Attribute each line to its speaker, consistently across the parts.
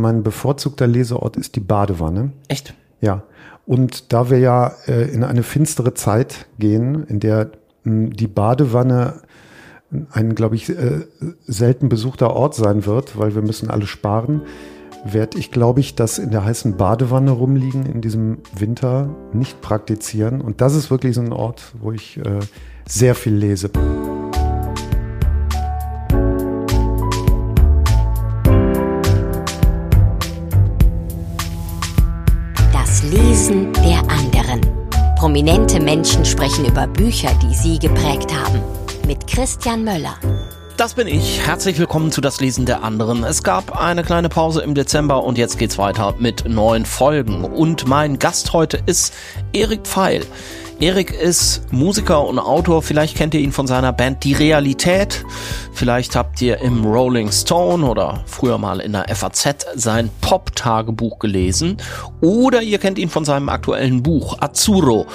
Speaker 1: Mein bevorzugter Leseort ist die Badewanne.
Speaker 2: Echt?
Speaker 1: Ja. Und da wir ja äh, in eine finstere Zeit gehen, in der mh, die Badewanne ein, glaube ich, äh, selten besuchter Ort sein wird, weil wir müssen alle sparen, werde ich, glaube ich, das in der heißen Badewanne rumliegen in diesem Winter nicht praktizieren. Und das ist wirklich so ein Ort, wo ich äh, sehr viel lese.
Speaker 3: Prominente Menschen sprechen über Bücher, die sie geprägt haben. Mit Christian Möller.
Speaker 2: Das bin ich. Herzlich willkommen zu Das Lesen der anderen. Es gab eine kleine Pause im Dezember und jetzt geht's weiter mit neuen Folgen. Und mein Gast heute ist Erik Pfeil. Erik ist Musiker und Autor. Vielleicht kennt ihr ihn von seiner Band Die Realität. Vielleicht habt ihr im Rolling Stone oder früher mal in der FAZ sein Pop-Tagebuch gelesen. Oder ihr kennt ihn von seinem aktuellen Buch Azzurro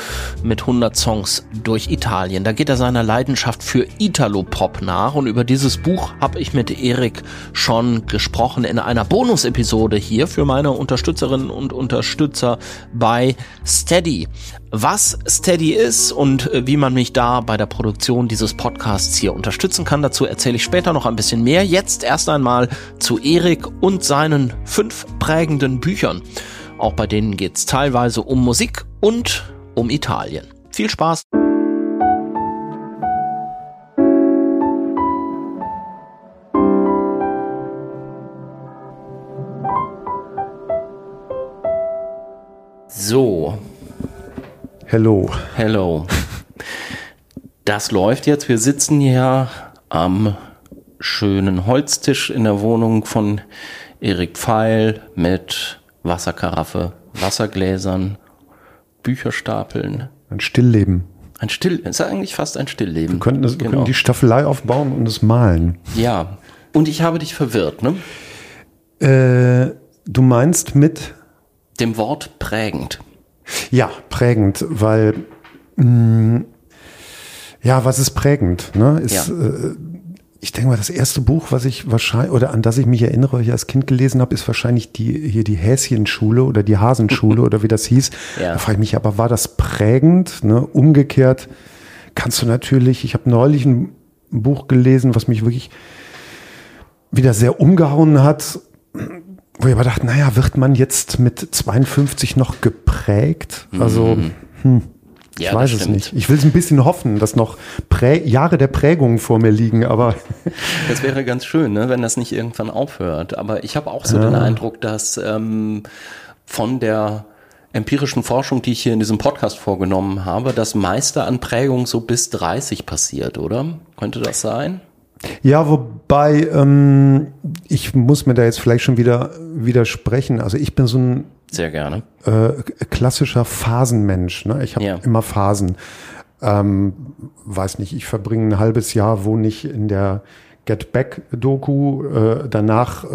Speaker 2: mit 100 Songs durch Italien. Da geht er seiner Leidenschaft für Italo-Pop nach. Und über dieses Buch habe ich mit Erik schon gesprochen in einer Bonus-Episode hier für meine Unterstützerinnen und Unterstützer bei Steady. Was Steady ist und äh, wie man mich da bei der Produktion dieses Podcasts hier unterstützen kann, dazu erzähle ich später noch ein bisschen mehr. Jetzt erst einmal zu Erik und seinen fünf prägenden Büchern. Auch bei denen geht es teilweise um Musik und um Italien. Viel Spaß! So,
Speaker 1: Hello.
Speaker 2: Hello. Das läuft jetzt. Wir sitzen hier am schönen Holztisch in der Wohnung von Erik Pfeil mit Wasserkaraffe, Wassergläsern, Bücherstapeln.
Speaker 1: Ein Stillleben.
Speaker 2: Ein Still, ist eigentlich fast ein Stillleben.
Speaker 1: Wir könnten, das, wir
Speaker 2: Genau.
Speaker 1: könnten die Staffelei aufbauen und es malen.
Speaker 2: Ja. Und ich habe dich verwirrt, ne?
Speaker 1: Äh, du meinst mit
Speaker 2: Dem Wort prägend.
Speaker 1: Ja, prägend, weil mh, ja, was ist prägend? Ne? Ist,
Speaker 2: Ja.
Speaker 1: äh, ich denke mal, das erste Buch, was ich wahrscheinlich oder an das ich mich erinnere, was ich als Kind gelesen habe, ist wahrscheinlich die hier die Häschenschule oder die Hasenschule oder wie das hieß.
Speaker 2: Ja.
Speaker 1: Da frage ich mich, aber war das prägend? Ne? Umgekehrt kannst du natürlich. Ich habe neulich ein Buch gelesen, was mich wirklich wieder sehr umgehauen hat, wo ich aber dachte, naja, wird man jetzt mit 52 noch geprägt? Also, hm, ich
Speaker 2: Ja,
Speaker 1: weiß es
Speaker 2: stimmt.
Speaker 1: nicht. Ich will es ein bisschen hoffen, dass noch Prä Jahre der Prägung vor mir liegen, aber
Speaker 2: Das wäre ganz schön, ne, wenn das nicht irgendwann aufhört. Aber ich habe auch so den Eindruck, dass ähm, von der empirischen Forschung, die ich hier in diesem Podcast vorgenommen habe, das meiste an Prägung so bis 30 passiert, oder? Könnte das sein?
Speaker 1: Ja, wobei ähm, ich muss mir da jetzt vielleicht schon wieder widersprechen. Also ich bin so ein
Speaker 2: Sehr gerne.
Speaker 1: äh, klassischer Phasenmensch. Ne? Ich habe
Speaker 2: Ja.
Speaker 1: immer Phasen. Ähm, weiß nicht, ich verbringe ein halbes Jahr, wohne ich in der Get Back-Doku. Äh, danach äh,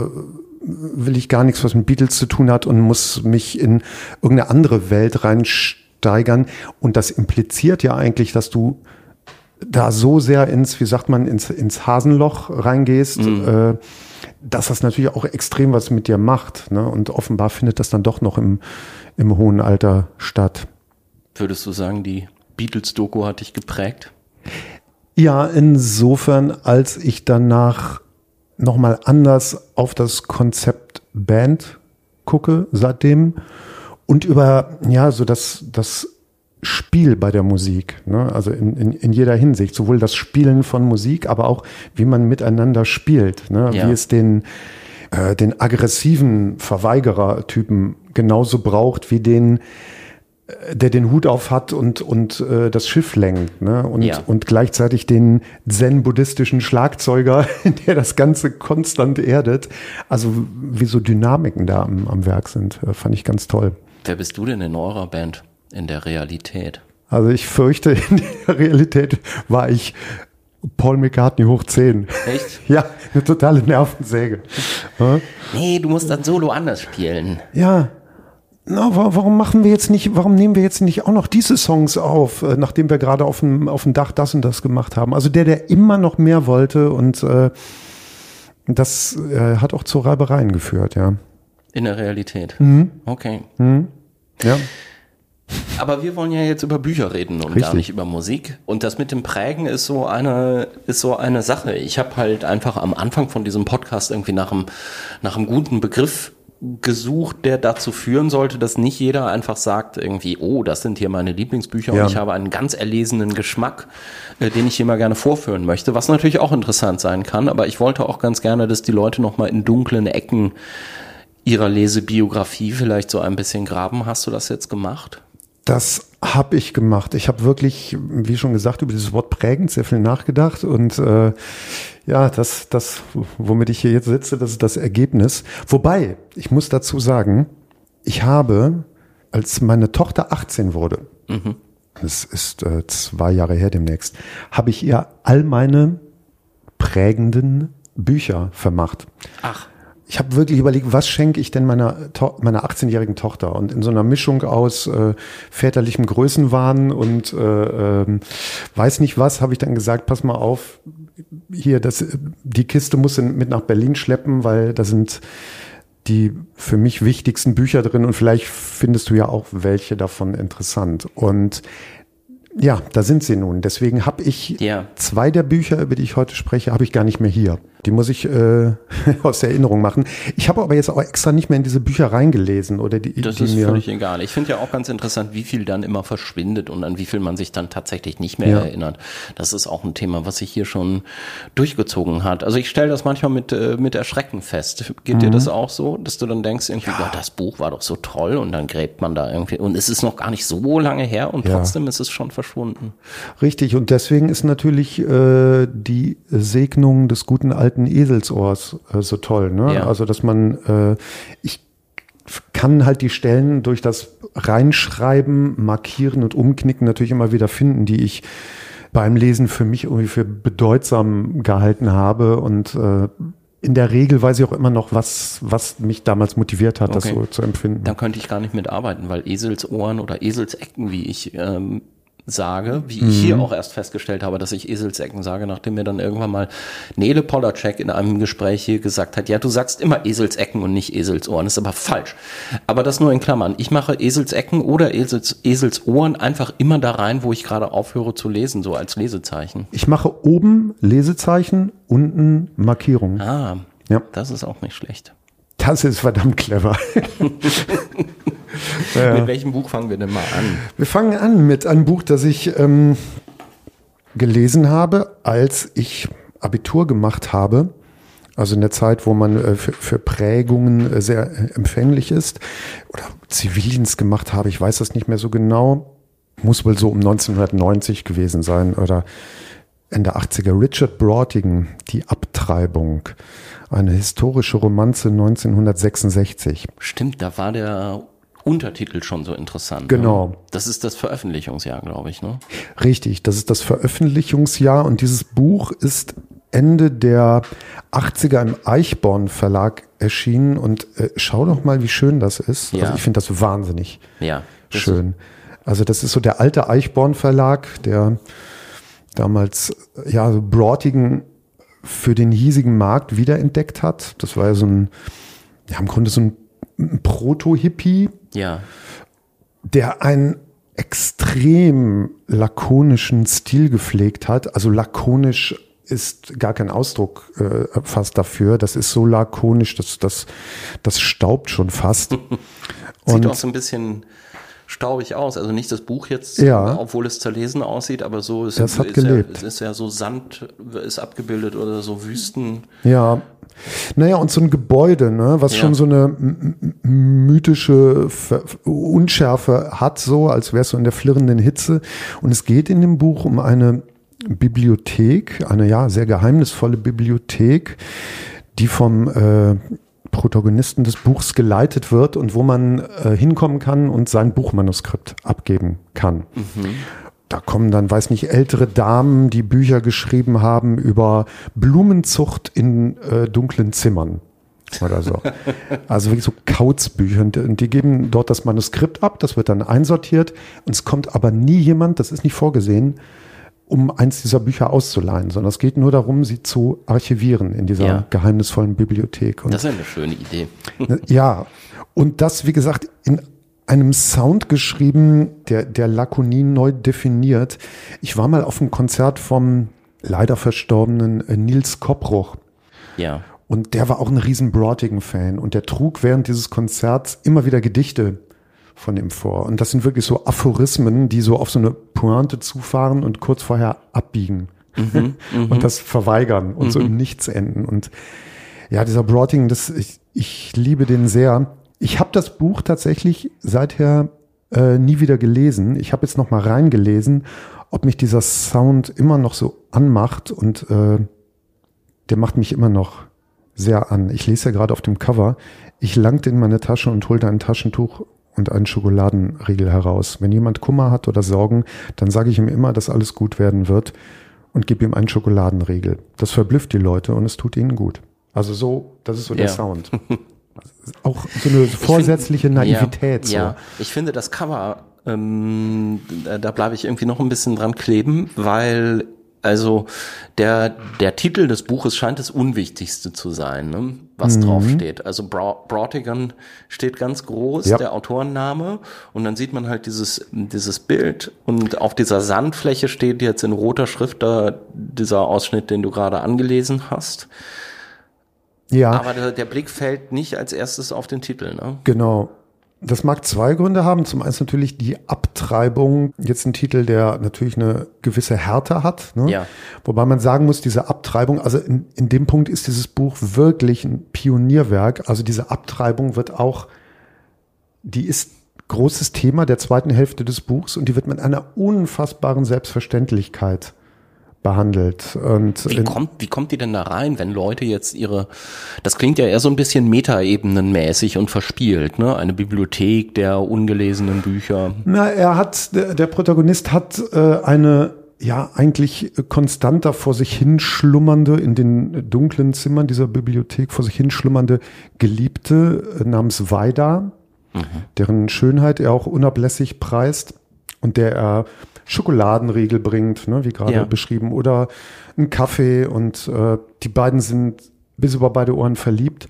Speaker 1: will ich gar nichts, was mit Beatles zu tun hat und muss mich in irgendeine andere Welt reinsteigern. Und das impliziert ja eigentlich, dass du da so sehr ins, wie sagt man, ins, ins Hasenloch reingehst, äh, dass das natürlich auch extrem was mit dir macht. Ne? Und offenbar findet das dann doch noch im, im hohen Alter statt.
Speaker 2: Würdest du sagen, die Beatles-Doku hat dich geprägt?
Speaker 1: Ja, insofern, als ich danach nochmal anders auf das Konzept Band gucke seitdem und über, ja, so das, das Spiel bei der Musik, ne? also in, in, in jeder Hinsicht, sowohl das Spielen von Musik, aber auch wie man miteinander spielt, ne?
Speaker 2: Ja.
Speaker 1: wie es den, äh, den aggressiven Verweigerer-Typen genauso braucht wie den, äh, der den Hut auf hat und, und äh, das Schiff lenkt, ne? Und,
Speaker 2: Ja.
Speaker 1: und gleichzeitig den zen-buddhistischen Schlagzeuger, der das Ganze konstant erdet. Also wie so Dynamiken da am, am Werk sind, äh, fand ich ganz toll.
Speaker 2: Wer bist du denn in eurer Band in der Realität?
Speaker 1: Also ich fürchte, in der Realität war ich Paul McCartney hoch 10.
Speaker 2: Echt?
Speaker 1: Ja, eine totale Nervensäge.
Speaker 2: Nee, du musst dann Solo anders spielen.
Speaker 1: Ja. Na, wa- warum machen wir jetzt nicht, warum nehmen wir jetzt nicht auch noch diese Songs auf, äh, nachdem wir gerade auf dem, auf dem Dach das und das gemacht haben? Also der, der immer noch mehr wollte und äh, das äh, hat auch zu Reibereien geführt, ja.
Speaker 2: In der Realität.
Speaker 1: Mhm.
Speaker 2: Okay.
Speaker 1: Ja.
Speaker 2: Aber wir wollen ja jetzt über Bücher reden und gar
Speaker 1: Richtig.
Speaker 2: nicht über Musik. Und das mit dem Prägen ist so eine, ist so eine Sache. Ich habe halt einfach am Anfang von diesem Podcast irgendwie nach einem, nach einem guten Begriff gesucht, der dazu führen sollte, dass nicht jeder einfach sagt irgendwie, oh, das sind hier meine Lieblingsbücher
Speaker 1: Ja.
Speaker 2: und ich habe einen ganz erlesenen Geschmack, äh, den ich hier mal gerne vorführen möchte, was natürlich auch interessant sein kann, aber ich wollte auch ganz gerne, dass die Leute nochmal in dunklen Ecken ihrer Lesebiografie vielleicht so ein bisschen graben. Hast du das jetzt gemacht?
Speaker 1: Das habe ich gemacht. Ich habe wirklich, wie schon gesagt, über dieses Wort prägend sehr viel nachgedacht und äh, ja, das, das, womit ich hier jetzt sitze, das ist das Ergebnis. Wobei, ich muss dazu sagen, ich habe, als meine Tochter 18 wurde, das ist äh, zwei Jahre her demnächst, habe ich ihr all meine prägenden Bücher vermacht.
Speaker 2: Ach.
Speaker 1: Ich habe wirklich überlegt, was schenke ich denn meiner, meiner 18-jährigen Tochter? Und in so einer Mischung aus äh, väterlichem Größenwahn und äh, ähm, weiß nicht was, habe ich dann gesagt, pass mal auf, hier, das, die Kiste muss mit nach Berlin schleppen, weil da sind die für mich wichtigsten Bücher drin und vielleicht findest du ja auch welche davon interessant. Und ja, da sind sie nun. Deswegen habe ich
Speaker 2: Ja.
Speaker 1: zwei der Bücher, über die ich heute spreche, habe ich gar nicht mehr hier. Die muss ich äh, aus der Erinnerung machen. Ich habe aber jetzt auch extra nicht mehr in diese Bücher reingelesen oder die,
Speaker 2: Das
Speaker 1: die
Speaker 2: ist
Speaker 1: mir.
Speaker 2: völlig egal. Ich finde ja auch ganz interessant, wie viel dann immer verschwindet und an wie viel man sich dann tatsächlich nicht mehr
Speaker 1: Ja.
Speaker 2: erinnert. Das ist auch ein Thema, was sich hier schon durchgezogen hat. Also ich stelle das manchmal mit, äh, mit Erschrecken fest. Geht
Speaker 1: Mhm.
Speaker 2: dir das auch so, dass du dann denkst, irgendwie, Gott, das Buch war doch so toll und dann gräbt man da irgendwie und es ist noch gar nicht so lange her und
Speaker 1: Ja.
Speaker 2: trotzdem ist es schon verschwunden.
Speaker 1: Richtig, und deswegen ist natürlich äh, die Segnung des guten alten Eselsohrs äh, so toll. Ne?
Speaker 2: Ja.
Speaker 1: Also, dass man, äh, ich kann halt die Stellen durch das Reinschreiben, Markieren und Umknicken natürlich immer wieder finden, die ich beim Lesen für mich irgendwie für bedeutsam gehalten habe und äh, in der Regel weiß ich auch immer noch, was, was mich damals motiviert hat, das
Speaker 2: Okay.
Speaker 1: so zu empfinden.
Speaker 2: Da könnte ich gar nicht mitarbeiten, weil Eselsohren oder Eselsecken, wie ich ähm, sage, wie ich hier auch erst festgestellt habe, dass ich Eselsecken sage, nachdem mir dann irgendwann mal Nele Polacek in einem Gespräch hier gesagt hat, ja, du sagst immer Eselsecken und nicht Eselsohren, ist aber falsch. Aber das nur in Klammern. Ich mache Eselsecken oder Esels, Eselsohren einfach immer da rein, wo ich gerade aufhöre zu lesen, so als Lesezeichen.
Speaker 1: Ich mache oben Lesezeichen, unten Markierungen.
Speaker 2: Ah,
Speaker 1: Ja.
Speaker 2: das ist auch nicht schlecht.
Speaker 1: Das ist verdammt clever.
Speaker 2: Mit welchem Buch fangen wir denn mal an?
Speaker 1: Wir fangen an mit einem Buch, das ich ähm, gelesen habe, als ich Abitur gemacht habe. Also in der Zeit, wo man äh, für, für Prägungen äh, sehr äh, empfänglich ist. Oder Zivildienst gemacht habe, ich weiß das nicht mehr so genau. Muss wohl so um 1990 gewesen sein oder Ende 80er. Richard Brautigan, Die Abtreibung. Eine historische Romanze 1966.
Speaker 2: Stimmt, da war der Untertitel schon so interessant.
Speaker 1: Genau.
Speaker 2: Ne? Das ist das Veröffentlichungsjahr, glaube ich, ne?
Speaker 1: Richtig, das ist das Veröffentlichungsjahr und dieses Buch ist Ende der 80er im Eichborn Verlag erschienen und äh, schau doch mal, wie schön das ist.
Speaker 2: Ja.
Speaker 1: Also ich finde das wahnsinnig
Speaker 2: Ja. das
Speaker 1: schön. Also das ist so der alte Eichborn Verlag, der damals äh, ja so Brautigan für den hiesigen Markt wiederentdeckt hat. Das war ja so ein, ja im Grunde so ein Proto-Hippie,
Speaker 2: ja.
Speaker 1: der einen extrem lakonischen Stil gepflegt hat. Also lakonisch ist gar kein Ausdruck äh, fast dafür. Das ist so lakonisch, dass das, das staubt schon fast.
Speaker 2: Sieht auch so ein bisschen staubig aus. Also nicht das Buch jetzt,
Speaker 1: Ja.
Speaker 2: obwohl es zerlesen aussieht, aber so ist,
Speaker 1: Das hat
Speaker 2: ist
Speaker 1: gelebt.
Speaker 2: Ja, es ist ja so Sand ist abgebildet oder so Wüsten.
Speaker 1: Ja. Naja, und so ein Gebäude, ne, was
Speaker 2: Ja.
Speaker 1: schon so eine mythische Unschärfe hat, so als wäre es so in der flirrenden Hitze. Und es geht in dem Buch um eine Bibliothek, eine ja sehr geheimnisvolle Bibliothek, die vom äh, Protagonisten des Buchs geleitet wird und wo man äh, hinkommen kann und sein Buchmanuskript abgeben kann. Da kommen dann, weiß nicht, ältere Damen, die Bücher geschrieben haben über Blumenzucht in äh, dunklen Zimmern oder so. Also wirklich so Kauzbücher. Und, und die geben dort das Manuskript ab, das wird dann einsortiert. Und es kommt aber nie jemand, das ist nicht vorgesehen, um eins dieser Bücher auszuleihen, sondern es geht nur darum, sie zu archivieren in dieser
Speaker 2: Ja.
Speaker 1: geheimnisvollen Bibliothek. Und
Speaker 2: Das ist eine schöne Idee.
Speaker 1: Ne, Ja, und das, wie gesagt, in einem Sound geschrieben, der, der Lakonie neu definiert. Ich war mal auf einem Konzert vom leider verstorbenen äh, Nils Koppruch.
Speaker 2: Ja.
Speaker 1: Und der war auch ein riesen Brotigan-Fan. Und der trug während dieses Konzerts immer wieder Gedichte von ihm vor. Und das sind wirklich so Aphorismen, die so auf so eine Pointe zufahren und kurz vorher abbiegen. und das verweigern und so im Nichts enden. Und ja, dieser Brotigan, das, ich, ich liebe den sehr. Ich habe das Buch tatsächlich seither äh, nie wieder gelesen. Ich habe jetzt noch mal reingelesen, ob mich dieser Sound immer noch so anmacht und äh, der macht mich immer noch sehr an. Ich lese ja gerade auf dem Cover, ich langte in meine Tasche und holte ein Taschentuch und einen Schokoladenriegel heraus. Wenn jemand Kummer hat oder Sorgen, dann sage ich ihm immer, dass alles gut werden wird und gebe ihm einen Schokoladenriegel. Das verblüfft die Leute und es tut ihnen gut. Also so, das ist so der
Speaker 2: Ja.
Speaker 1: Sound. Auch so eine vorsätzliche Naivität.
Speaker 2: Ja,
Speaker 1: so.
Speaker 2: ja, ich finde das Cover, ähm, da, da bleibe ich irgendwie noch ein bisschen dran kleben, weil also der der Titel des Buches scheint das Unwichtigste zu sein, ne? was
Speaker 1: Mhm.
Speaker 2: draufsteht. Also Bra Brautigan steht ganz groß,
Speaker 1: Ja.
Speaker 2: der Autorenname, und dann sieht man halt dieses dieses Bild und auf dieser Sandfläche steht jetzt in roter Schrift da dieser Ausschnitt, den du gerade angelesen hast.
Speaker 1: Ja.
Speaker 2: Aber der, der Blick fällt nicht als erstes auf den Titel, ne?
Speaker 1: Genau. Das mag zwei Gründe haben. Zum einen ist natürlich die Abtreibung jetzt ein Titel, der natürlich eine gewisse Härte hat. Ne?
Speaker 2: Ja.
Speaker 1: Wobei man sagen muss, diese Abtreibung, also in, in dem Punkt ist dieses Buch wirklich ein Pionierwerk. Also diese Abtreibung wird auch, die ist großes Thema der zweiten Hälfte des Buchs und die wird mit einer unfassbaren Selbstverständlichkeit behandelt. Und
Speaker 2: Wie kommt, wie kommt die denn da rein, wenn Leute jetzt ihre, das klingt ja eher so ein bisschen Metaebenenmäßig und verspielt, ne? Eine Bibliothek der ungelesenen Bücher.
Speaker 1: Na, er hat, der, der Protagonist hat äh, eine ja eigentlich konstanter vor sich hin schlummernde, in den dunklen Zimmern dieser Bibliothek vor sich hin schlummernde Geliebte äh, namens Vaida, deren Schönheit er auch unablässig preist und der er Schokoladenriegel bringt, ne, wie gerade
Speaker 2: Ja.
Speaker 1: beschrieben, oder einen Kaffee und äh, die beiden sind bis über beide Ohren verliebt.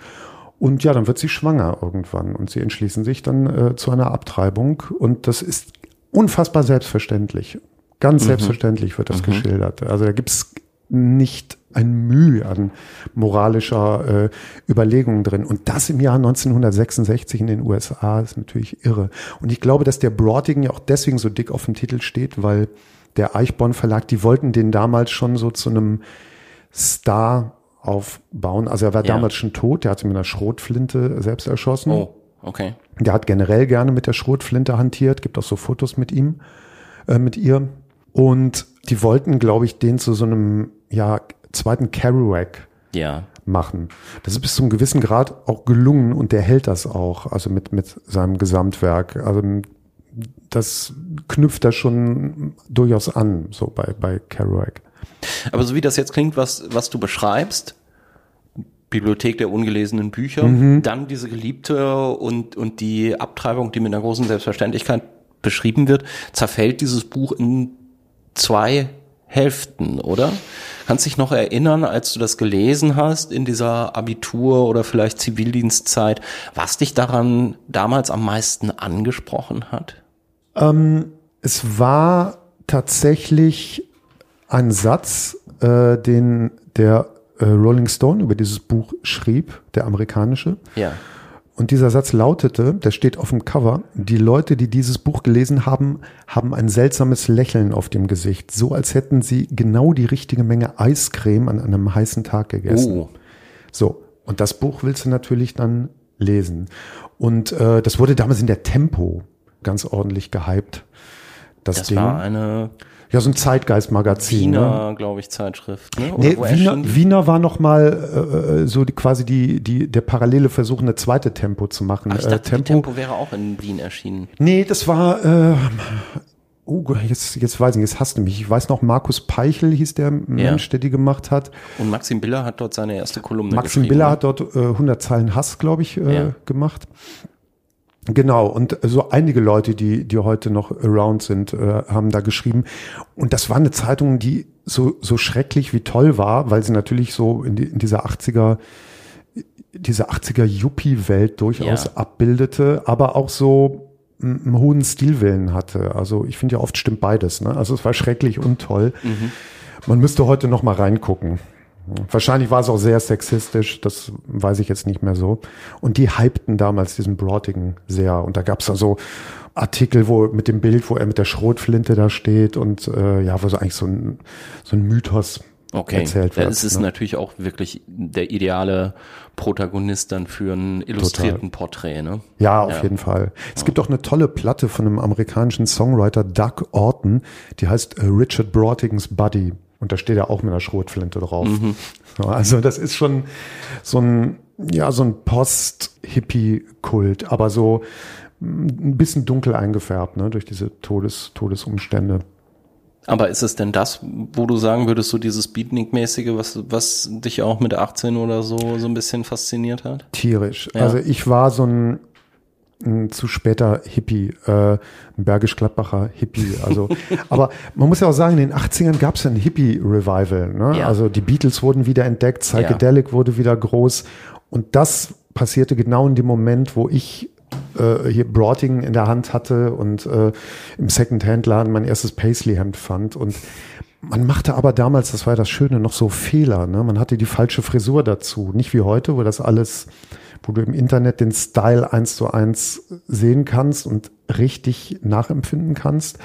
Speaker 1: Und ja, dann wird sie schwanger irgendwann und sie entschließen sich dann äh, zu einer Abtreibung und das ist unfassbar selbstverständlich. Ganz selbstverständlich wird das geschildert. Also da gibt's nicht ein Mühe an moralischer äh, Überlegung drin. Und das im Jahr 1966 in den USA ist natürlich irre. Und ich glaube, dass der Brotigan ja auch deswegen so dick auf dem Titel steht, weil der Eichborn Verlag, die wollten den damals schon so zu einem Star aufbauen. Also er war
Speaker 2: Ja.
Speaker 1: damals schon tot, der hat sich mit einer Schrotflinte selbst erschossen.
Speaker 2: Oh, okay.
Speaker 1: Der hat generell gerne mit der Schrotflinte hantiert, gibt auch so Fotos mit ihm, äh, mit ihr. Und die wollten, glaube ich, den zu so einem ja, zweiten Kerouac
Speaker 2: Ja.
Speaker 1: machen. Das ist bis zu einem gewissen Grad auch gelungen und der hält das auch, also mit, mit seinem Gesamtwerk. Also das knüpft da schon durchaus an, so bei, bei Kerouac.
Speaker 2: Aber so wie das jetzt klingt, was, was du beschreibst, Bibliothek der ungelesenen Bücher,
Speaker 1: Mhm.
Speaker 2: dann diese Geliebte und, und die Abtreibung, die mit einer großen Selbstverständlichkeit beschrieben wird, zerfällt dieses Buch in zwei Hälften, oder? Kannst dich noch erinnern, als du das gelesen hast in dieser Abitur oder vielleicht Zivildienstzeit, was dich daran damals am meisten angesprochen hat?
Speaker 1: Es war tatsächlich ein Satz, äh, den der äh, Rolling Stone über dieses Buch schrieb, der amerikanische.
Speaker 2: Ja.
Speaker 1: Und dieser Satz lautete, der steht auf dem Cover, die Leute, die dieses Buch gelesen haben, haben ein seltsames Lächeln auf dem Gesicht, so als hätten sie genau die richtige Menge Eiscreme an einem heißen Tag gegessen.
Speaker 2: Oh.
Speaker 1: So, und das Buch willst du natürlich dann lesen. Und äh, das wurde damals in der Tempo ganz ordentlich gehypt. Das,
Speaker 2: Das
Speaker 1: Ding.
Speaker 2: war eine
Speaker 1: ja, so ein Zeitgeist-Magazin. Ne?
Speaker 2: Wiener, glaube ich, Zeitschrift. Ne?
Speaker 1: Nee, Wiener? Wiener war noch mal äh, so die, quasi die, die, der parallele Versuch, eine zweite Tempo zu machen.
Speaker 2: Ach, ich
Speaker 1: Äh,
Speaker 2: dachte, Tempo. Tempo wäre auch in Wien erschienen.
Speaker 1: Nee, das war, äh, oh, jetzt, jetzt weiß ich, jetzt hasst du mich. Ich weiß noch, Markus Peichel hieß der Mensch, der die gemacht hat.
Speaker 2: Und Maxim Biller hat dort seine erste Kolumne
Speaker 1: Maxim
Speaker 2: geschrieben.
Speaker 1: Biller
Speaker 2: ne?
Speaker 1: hat dort äh, 100 Zeilen Hass, glaube ich, äh,
Speaker 2: Ja.
Speaker 1: gemacht. Genau, und so einige Leute, die, die heute noch around sind, äh, haben da geschrieben. Und das war eine Zeitung, die so, so schrecklich wie toll war, weil sie natürlich so in, die, in dieser 80er, diese 80er Yuppie-Welt durchaus
Speaker 2: Ja.
Speaker 1: abbildete, aber auch so einen hohen Stilwillen hatte. Also ich finde ja oft stimmt beides. Ne? Also es war schrecklich und toll. Man müsste heute noch mal reingucken. Wahrscheinlich war es auch sehr sexistisch, das weiß ich jetzt nicht mehr so. Und die hypten damals diesen Brotigan sehr. Und da gab es dann so Artikel, wo mit dem Bild, wo er mit der Schrotflinte da steht und äh, ja, wo so eigentlich so ein, so ein Mythos
Speaker 2: Okay,
Speaker 1: erzählt
Speaker 2: ja,
Speaker 1: wird.
Speaker 2: es ist
Speaker 1: ne?
Speaker 2: natürlich auch wirklich der ideale Protagonist dann für einen illustrierten Porträt, ne?
Speaker 1: Ja, auf
Speaker 2: Ja.
Speaker 1: jeden Fall. Es gibt auch eine tolle Platte von einem amerikanischen Songwriter, Doug Orton, die heißt äh, Richard Brotigans Buddy. Und da steht er auch mit einer Schrotflinte drauf. So, also das ist schon so ein, ja, so ein Post-Hippie-Kult, aber so mm, ein bisschen dunkel eingefärbt, ne, durch diese Todes, Todesumstände.
Speaker 2: Aber ist es denn das, wo du sagen würdest, so dieses Beatnik-mäßige, was, was dich auch mit 18 oder so so ein bisschen fasziniert hat?
Speaker 1: Tierisch.
Speaker 2: Ja.
Speaker 1: Also ich war so ein zu später Hippie, äh, ein Bergisch-Gladbacher Hippie. Also, aber man muss ja auch sagen, in den 80ern gab es ja ein Hippie-Revival. Ne?
Speaker 2: Ja.
Speaker 1: Also die Beatles wurden wieder entdeckt, Psychedelic wurde wieder groß. Und das passierte genau in dem Moment, wo ich äh, hier Broating in der Hand hatte und äh, im Second-Hand-Laden mein erstes Paisley-Hemd fand. Und man machte aber damals, das war ja das Schöne, noch so Fehler. Ne? Man hatte die falsche Frisur dazu. Nicht wie heute, wo das alles, wo du im Internet den Style eins zu eins sehen kannst und richtig nachempfinden kannst.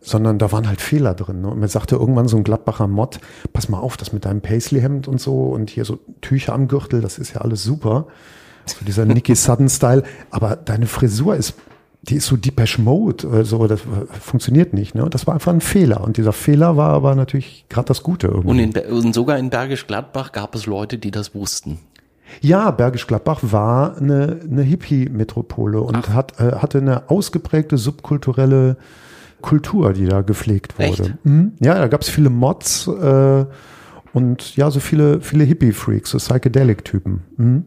Speaker 1: Sondern da waren halt Fehler drin. Ne? Und mir sagte irgendwann so ein Gladbacher Mod, pass mal auf, das mit deinem Paisley-Hemd und so und hier so Tücher am Gürtel, das ist ja alles super. So dieser Nicky Sudden-Style. Aber deine Frisur ist, die ist so Depeche Mode, so, das funktioniert nicht. Ne? Das war einfach ein Fehler. Und dieser Fehler war aber natürlich gerade das Gute irgendwie.
Speaker 2: Und, in, und sogar in Bergisch Gladbach gab es Leute, die das wussten.
Speaker 1: Ja, Bergisch Gladbach war eine, eine Hippie-Metropole und hat, äh, hatte eine ausgeprägte subkulturelle Kultur, die da gepflegt wurde. Mhm. Ja, da gab es viele Mods äh, und ja, so viele, viele Hippie-Freaks, so Psychedelic-Typen. Mhm.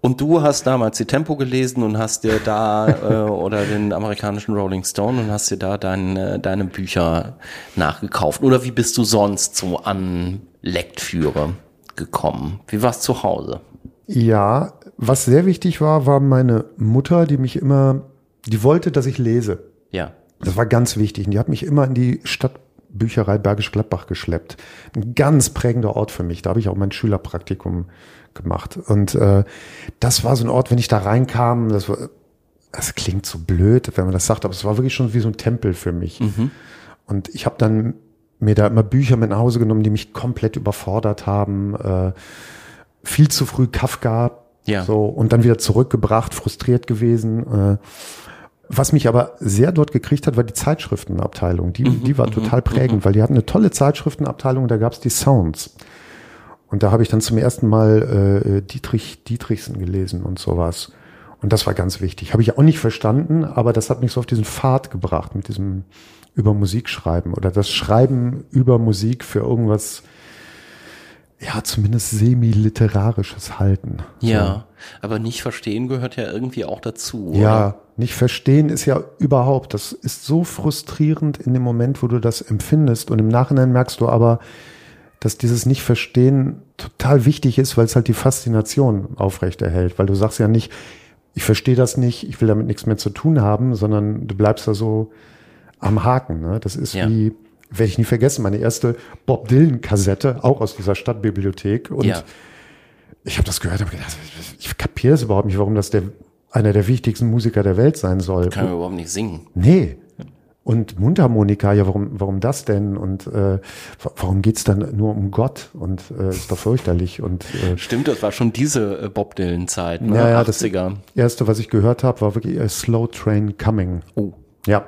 Speaker 2: Und du hast damals die Tempo gelesen und hast dir da äh, oder den amerikanischen Rolling Stone und hast dir da deine, deine Bücher nachgekauft. Oder wie bist du sonst so an Lektüre gekommen? Wie war's zu Hause?
Speaker 1: Ja, was sehr wichtig war, war meine Mutter, die mich immer, die wollte, dass ich lese.
Speaker 2: Ja.
Speaker 1: Das war ganz wichtig. Und die hat mich immer in die Stadtbücherei Bergisch Gladbach geschleppt. Ein ganz prägender Ort für mich. Da habe ich auch mein Schülerpraktikum gemacht. Und äh, das war so ein Ort, wenn ich da reinkam, das war, das klingt so blöd, wenn man das sagt, aber es war wirklich schon wie so ein Tempel für mich. Und ich habe dann mir da immer Bücher mit nach Hause genommen, die mich komplett überfordert haben. Äh, viel zu früh Kafka.
Speaker 2: Ja.
Speaker 1: So, und dann wieder zurückgebracht, frustriert gewesen. Äh, was mich aber sehr dort gekriegt hat, war die Zeitschriftenabteilung. Die, die war total prägend, weil die hatten eine tolle Zeitschriftenabteilung, da gab es die Sounds. Und da habe ich dann zum ersten Mal äh, Dietrich Dietrichsen gelesen und sowas. Und das war ganz wichtig. Habe ich auch nicht verstanden, aber das hat mich so auf diesen Pfad gebracht mit diesem über Musik schreiben oder das Schreiben über Musik für irgendwas, ja, zumindest semi-literarisches halten.
Speaker 2: Ja. Aber nicht verstehen gehört ja irgendwie auch dazu.
Speaker 1: Ja,
Speaker 2: Oder?
Speaker 1: nicht verstehen ist ja überhaupt, das ist so frustrierend in dem Moment, wo du das empfindest und im Nachhinein merkst du aber, dass dieses Nicht-Verstehen total wichtig ist, weil es halt die Faszination aufrechterhält, weil du sagst ja nicht, ich verstehe das nicht, ich will damit nichts mehr zu tun haben, sondern du bleibst da so am Haken. Ne? Das ist
Speaker 2: Ja.
Speaker 1: wie, werde ich nie vergessen, meine erste Bob Dylan-Kassette, auch aus dieser Stadtbibliothek und
Speaker 2: Ja.
Speaker 1: ich habe das gehört und gedacht, ich kapiere es überhaupt nicht, warum das der einer der wichtigsten Musiker der Welt sein soll.
Speaker 2: Kann man überhaupt nicht singen.
Speaker 1: Nee. Und Mundharmonika, ja, warum, warum das denn? Und äh, wa- warum geht's dann nur um Gott? Und äh, ist doch fürchterlich. Und äh,
Speaker 2: Stimmt, das war schon diese äh, Bob Dylan-Zeit, ne?
Speaker 1: ja, ja, das
Speaker 2: 80er.
Speaker 1: erste, was ich gehört habe, war wirklich a Slow Train Coming.
Speaker 2: Oh,
Speaker 1: ja.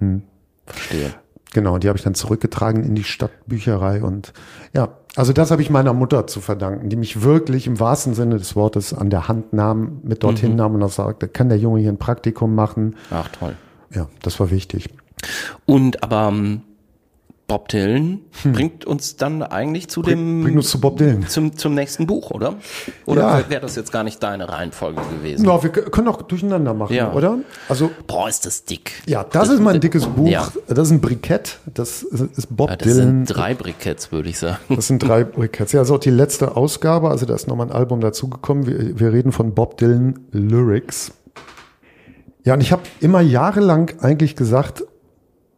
Speaker 1: Hm.
Speaker 2: Verstehe.
Speaker 1: genau. Die habe ich dann zurückgetragen in die Stadtbücherei. Und ja, also das habe ich meiner Mutter zu verdanken, die mich wirklich im wahrsten Sinne des Wortes an der Hand nahm, mit dorthin nahm und auch sagte, kann der Junge hier ein Praktikum machen?
Speaker 2: Ach, toll.
Speaker 1: Ja, das war wichtig.
Speaker 2: Und aber ähm, Bob Dylan bringt uns dann eigentlich zu dem
Speaker 1: Bring uns zu Bob Dylan.
Speaker 2: zum, zum nächsten Buch, oder? Oder
Speaker 1: Ja.
Speaker 2: wäre das jetzt gar nicht deine Reihenfolge gewesen?
Speaker 1: Ja, wir können auch durcheinander machen,
Speaker 2: Ja.
Speaker 1: oder? Also,
Speaker 2: Boah, ist das dick.
Speaker 1: ja, das ist mein dickes Buch.
Speaker 2: Ja.
Speaker 1: Das ist ein Brikett. Das ist Bob
Speaker 2: Ja, das
Speaker 1: Dylan.
Speaker 2: sind drei Briketts, würde ich sagen.
Speaker 1: Das sind drei Briketts. Ja, das ist auch die letzte Ausgabe. Also da ist nochmal ein Album dazugekommen. Wir, wir reden von Bob Dylan Lyrics. Ja, und ich habe immer jahrelang eigentlich gesagt,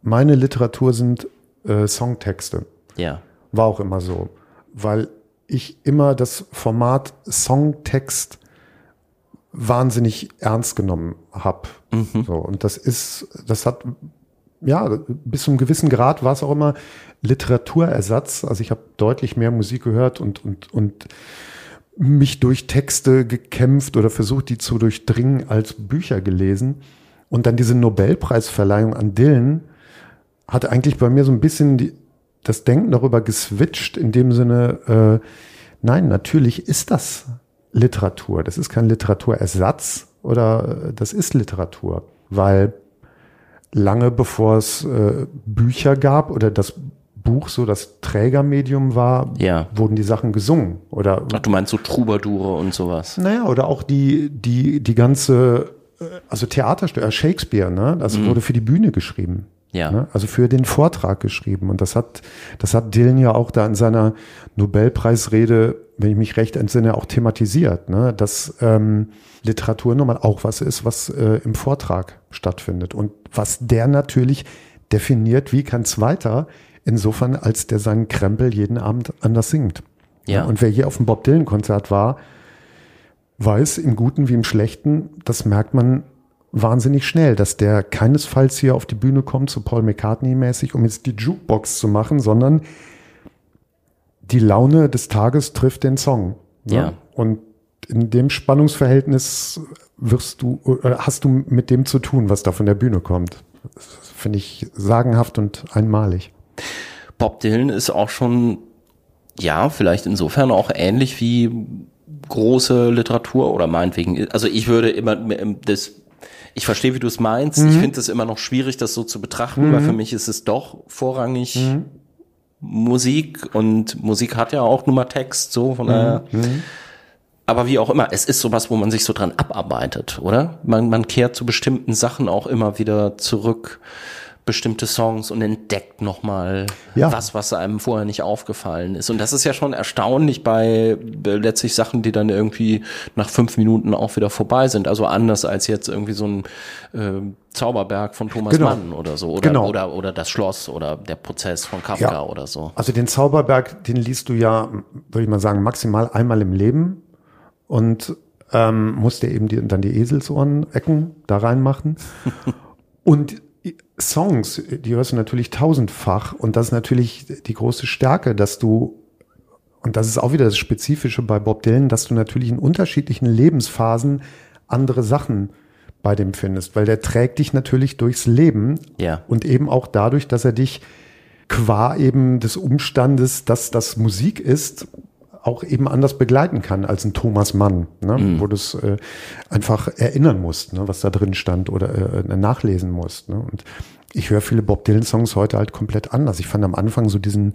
Speaker 1: meine Literatur sind äh, Songtexte.
Speaker 2: Ja.
Speaker 1: War auch immer so. Weil ich immer das Format Songtext wahnsinnig ernst genommen habe. So, und das ist, das hat, ja, bis zu einem gewissen Grad war es auch immer Literaturersatz. Also ich habe deutlich mehr Musik gehört und, und, und mich durch Texte gekämpft oder versucht, die zu durchdringen, als Bücher gelesen. Und dann diese Nobelpreisverleihung an Dylan hat eigentlich bei mir so ein bisschen die, das Denken darüber geswitcht, in dem Sinne, äh, nein, natürlich ist das Literatur. Das ist kein Literaturersatz oder äh, das ist Literatur, weil lange bevor es äh, Bücher gab oder das Buch so das Trägermedium war,
Speaker 2: Ja.
Speaker 1: wurden die Sachen gesungen oder
Speaker 2: Ach, du meinst so Troubadoure und sowas.
Speaker 1: naja, oder auch die, die, die ganze, äh, also Theaterstücke, äh, Shakespeare, ne? Das wurde für die Bühne geschrieben.
Speaker 2: Ja.
Speaker 1: Ne? Also für den Vortrag geschrieben. Und das hat, das hat Dylan ja auch da in seiner Nobelpreisrede, wenn ich mich recht entsinne, auch thematisiert, ne? dass ähm, Literatur nun mal auch was ist, was äh, im Vortrag stattfindet. Und was der natürlich definiert wie kein zweiter, insofern, als der seinen Krempel jeden Abend anders singt.
Speaker 2: Ja.
Speaker 1: Und wer hier auf dem Bob Dylan-Konzert war, weiß im Guten wie im Schlechten, das merkt man wahnsinnig schnell, dass der keinesfalls hier auf die Bühne kommt, so Paul McCartney-mäßig, um jetzt die Jukebox zu machen, sondern die Laune des Tages trifft den Song. ne?
Speaker 2: Ja.
Speaker 1: Und in dem Spannungsverhältnis wirst du, oder hast du mit dem zu tun, was da von der Bühne kommt. Finde ich sagenhaft und einmalig.
Speaker 2: Bob Dylan ist auch schon, ja, vielleicht insofern auch ähnlich wie große Literatur oder meinetwegen. Also ich würde immer das, ich verstehe, wie du es meinst. Ich finde es immer noch schwierig, das so zu betrachten, weil für mich ist es doch vorrangig Musik und Musik hat ja auch nur mal Text, so von daher. Aber wie auch immer, es ist sowas, wo man sich so dran abarbeitet, oder? Man, man kehrt zu bestimmten Sachen auch immer wieder zurück, bestimmte Songs und entdeckt nochmal
Speaker 1: Ja.
Speaker 2: was, was einem vorher nicht aufgefallen ist. Und das ist ja schon erstaunlich bei äh, letztlich Sachen, die dann irgendwie nach fünf Minuten auch wieder vorbei sind. Also anders als jetzt irgendwie so ein äh, Zauberberg von Thomas
Speaker 1: Genau.
Speaker 2: Mann oder so. Oder,
Speaker 1: Genau.
Speaker 2: oder, oder das Schloss oder der Prozess von Kafka
Speaker 1: Ja.
Speaker 2: oder so.
Speaker 1: Also den Zauberberg, den liest du ja, würde ich mal sagen, maximal einmal im Leben und ähm, musst dir eben die, dann die Eselsohren-Ecken da reinmachen. und Songs, die hörst du natürlich tausendfach und das ist natürlich die große Stärke, dass du, und das ist auch wieder das Spezifische bei Bob Dylan, dass du natürlich in unterschiedlichen Lebensphasen andere Sachen bei dem findest, weil der trägt dich natürlich durchs Leben
Speaker 2: Ja.
Speaker 1: und eben auch dadurch, dass er dich qua eben des Umstandes, dass das Musik ist, auch eben anders begleiten kann als ein Thomas Mann, ne? wo du es äh, einfach erinnern musst, ne? was da drin stand oder äh, nachlesen musst. Ne? Und ich höre viele Bob Dylan-Songs heute halt komplett anders. Ich fand am Anfang so diesen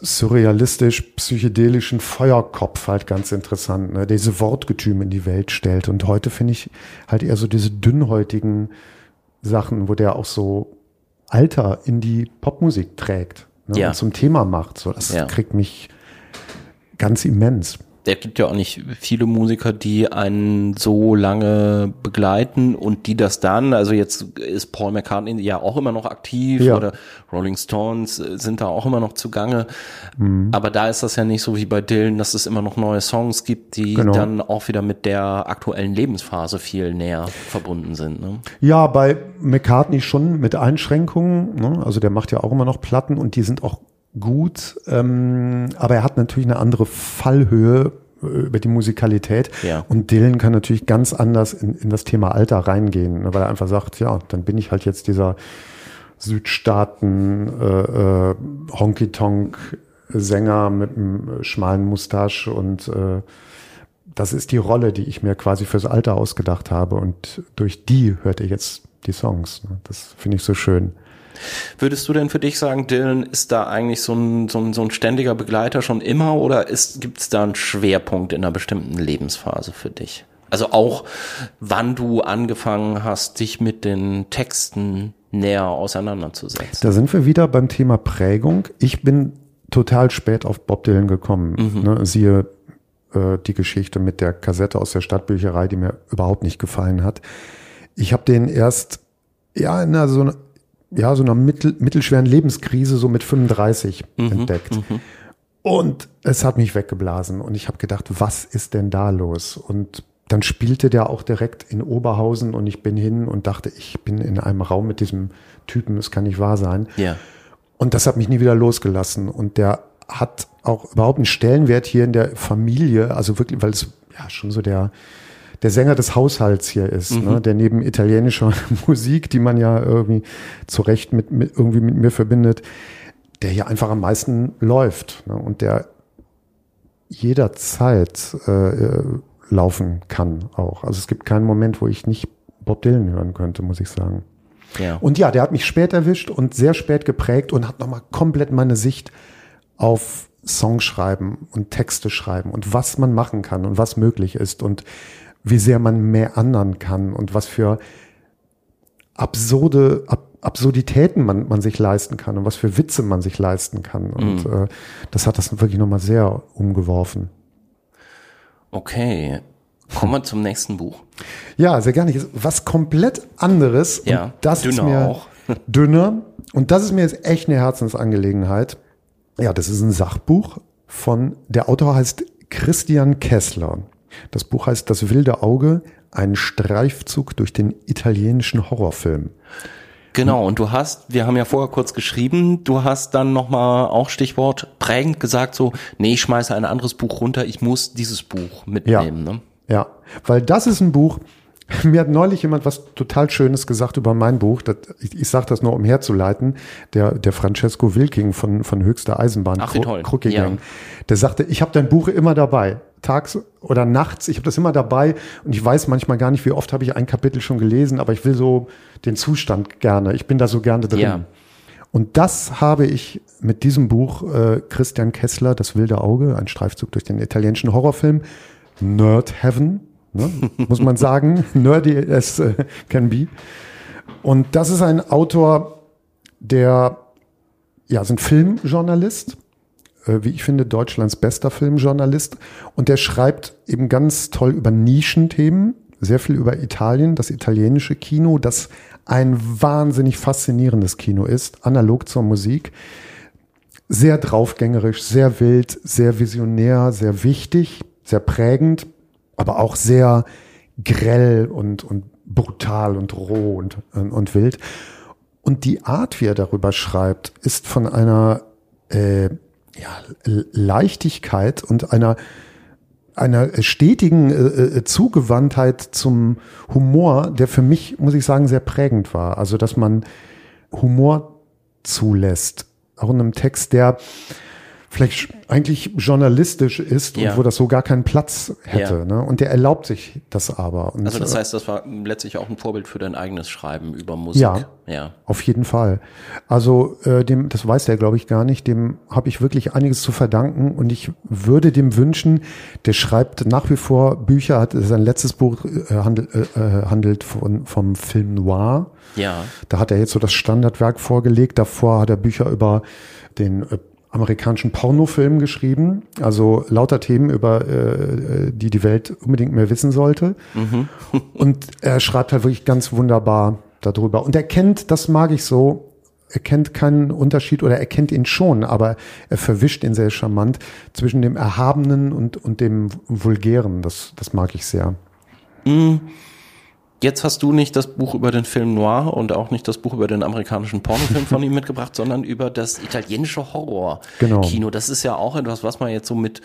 Speaker 1: surrealistisch-psychedelischen Feuerkopf halt ganz interessant, ne? der diese Wortgetüme in die Welt stellt. Und heute finde ich halt eher so diese dünnhäutigen Sachen, wo der auch so Alter in die Popmusik trägt ne?
Speaker 2: Ja.
Speaker 1: und zum Thema macht. So, das
Speaker 2: Ja.
Speaker 1: kriegt mich ganz immens.
Speaker 2: Der gibt ja auch nicht viele Musiker, die einen so lange begleiten und die das dann, also jetzt ist Paul McCartney ja auch immer noch aktiv
Speaker 1: Ja.
Speaker 2: oder Rolling Stones sind da auch immer noch zugange.
Speaker 1: Mhm.
Speaker 2: Aber da ist das ja nicht so wie bei Dylan, dass es immer noch neue Songs gibt, die
Speaker 1: Genau.
Speaker 2: dann auch wieder mit der aktuellen Lebensphase viel näher verbunden sind. Ne?
Speaker 1: Ja, bei McCartney schon mit Einschränkungen. Ne? Also der macht ja auch immer noch Platten und die sind auch gut. Ähm, aber er hat natürlich eine andere Fallhöhe äh, über die Musikalität.
Speaker 2: Ja.
Speaker 1: Und Dylan kann natürlich ganz anders in, in das Thema Alter reingehen, ne? weil er einfach sagt, ja, dann bin ich halt jetzt dieser Südstaaten äh, äh, Honky-Tonk-Sänger mit einem schmalen Mustache und äh, das ist die Rolle, die ich mir quasi fürs Alter ausgedacht habe und durch die hört ihr jetzt die Songs. ne? Das finde ich so schön.
Speaker 2: Würdest du denn für dich sagen, Dylan ist da eigentlich so ein, so ein, so ein ständiger Begleiter schon immer oder gibt es da einen Schwerpunkt in einer bestimmten Lebensphase für dich? Also auch, wann du angefangen hast, dich mit den Texten näher auseinanderzusetzen.
Speaker 1: Da sind wir wieder beim Thema Prägung. Ich bin total spät auf Bob Dylan gekommen. Mhm. Ne, siehe äh, die Geschichte mit der Kassette aus der Stadtbücherei, die mir überhaupt nicht gefallen hat. Ich habe den erst ja in einer, so, ja, so einer mittel, mittelschweren Lebenskrise so mit 35 mhm. entdeckt. Mhm. Und es hat mich weggeblasen und ich habe gedacht, was ist denn da los? Und dann spielte der auch direkt in Oberhausen und ich bin hin und dachte, ich bin in einem Raum mit diesem Typen, es kann nicht wahr sein.
Speaker 2: Ja.
Speaker 1: Und das hat mich nie wieder losgelassen. Und der hat auch überhaupt einen Stellenwert hier in der Familie, also wirklich, weil es ja schon so der, der Sänger des Haushalts hier ist, mhm. ne, der neben italienischer Musik, die man ja irgendwie zu Recht mit, mit irgendwie mit mir verbindet, der hier einfach am meisten läuft ne, und der jederzeit äh, laufen kann auch. Also es gibt keinen Moment, wo ich nicht Bob Dylan hören könnte, muss ich sagen. Ja. Und ja, der hat mich spät erwischt und sehr spät geprägt und hat nochmal komplett meine Sicht auf Songschreiben und Texte schreiben und was man machen kann und was möglich ist und wie sehr man mehr anderen kann und was für absurde Ab Absurditäten man, man sich leisten kann und was für Witze man sich leisten kann. Und mhm. äh, das hat das wirklich nochmal sehr umgeworfen.
Speaker 2: Okay. Kommen wir zum nächsten Buch.
Speaker 1: Ja, sehr gerne. Was komplett anderes.
Speaker 2: Ja,
Speaker 1: das dünner ist mir auch. dünner. Und das ist mir jetzt echt eine Herzensangelegenheit. Ja, das ist ein Sachbuch von, der Autor heißt Christian Kessler. Das Buch heißt Das wilde Auge, ein Streifzug durch den italienischen Horrorfilm.
Speaker 2: Genau, und du hast, wir haben ja vorher kurz geschrieben, du hast dann nochmal auch Stichwort prägend gesagt, so, nee, ich schmeiße ein anderes Buch runter, ich muss dieses Buch mitnehmen.
Speaker 1: Ja, ne? ja. weil das ist ein Buch, mir hat neulich jemand was total Schönes gesagt über mein Buch. Das, ich ich sage das nur, um herzuleiten. Der, der Francesco Wilking von, von Höchster Eisenbahn,
Speaker 2: Ach, wie toll.
Speaker 1: Ja. der sagte, ich habe dein Buch immer dabei tags oder nachts. Ich habe das immer dabei und ich weiß manchmal gar nicht, wie oft habe ich ein Kapitel schon gelesen, aber ich will so den Zustand gerne. Ich bin da so gerne drin. Ja. Und das habe ich mit diesem Buch äh, Christian Kessler, Das wilde Auge, ein Streifzug durch den italienischen Horrorfilm, Nerd Heaven, ne, muss man sagen, nerdy as uh, can be. Und das ist ein Autor, der ja, ist ein Filmjournalist, äh, wie ich finde, Deutschlands bester Filmjournalist. Und der schreibt eben ganz toll über Nischenthemen, sehr viel über Italien, das italienische Kino, das ein wahnsinnig faszinierendes Kino ist, analog zur Musik. Sehr draufgängerisch, sehr wild, sehr visionär, sehr wichtig, sehr prägend, aber auch sehr grell und, und brutal und roh und, und wild. Und die Art, wie er darüber schreibt, ist von einer äh, ja, Leichtigkeit und einer einer stetigen äh, äh, Zugewandtheit zum Humor, der für mich, muss ich sagen, sehr prägend war. Also, dass man Humor zulässt. Auch in einem Text, der vielleicht eigentlich journalistisch ist ja. und wo das so gar keinen Platz hätte. Ja. Ne? Und der erlaubt sich das aber. Und
Speaker 2: also das heißt, das war letztlich auch ein Vorbild für dein eigenes Schreiben über Musik.
Speaker 1: Ja, ja. auf jeden Fall. Also äh, dem, das weiß der, glaube ich, gar nicht. Dem habe ich wirklich einiges zu verdanken und ich würde dem wünschen, der schreibt nach wie vor Bücher, hat sein letztes Buch äh, handelt, äh, äh, handelt von, vom Film Noir.
Speaker 2: Ja.
Speaker 1: Da hat er jetzt so das Standardwerk vorgelegt. Davor hat er Bücher über den äh, amerikanischen Pornofilm geschrieben, also lauter Themen, über äh, die die Welt unbedingt mehr wissen sollte. Mhm. und er schreibt halt wirklich ganz wunderbar darüber. Und er kennt, das mag ich so, er kennt keinen Unterschied oder er kennt ihn schon, aber er verwischt ihn sehr charmant zwischen dem Erhabenen und, und dem Vulgären. Das, das mag ich sehr.
Speaker 2: Mhm. Jetzt hast du nicht das Buch über den Film Noir und auch nicht das Buch über den amerikanischen Pornofilm von ihm mitgebracht, sondern über das italienische Horror-Kino. Genau. Das ist ja auch etwas, was man jetzt so mit,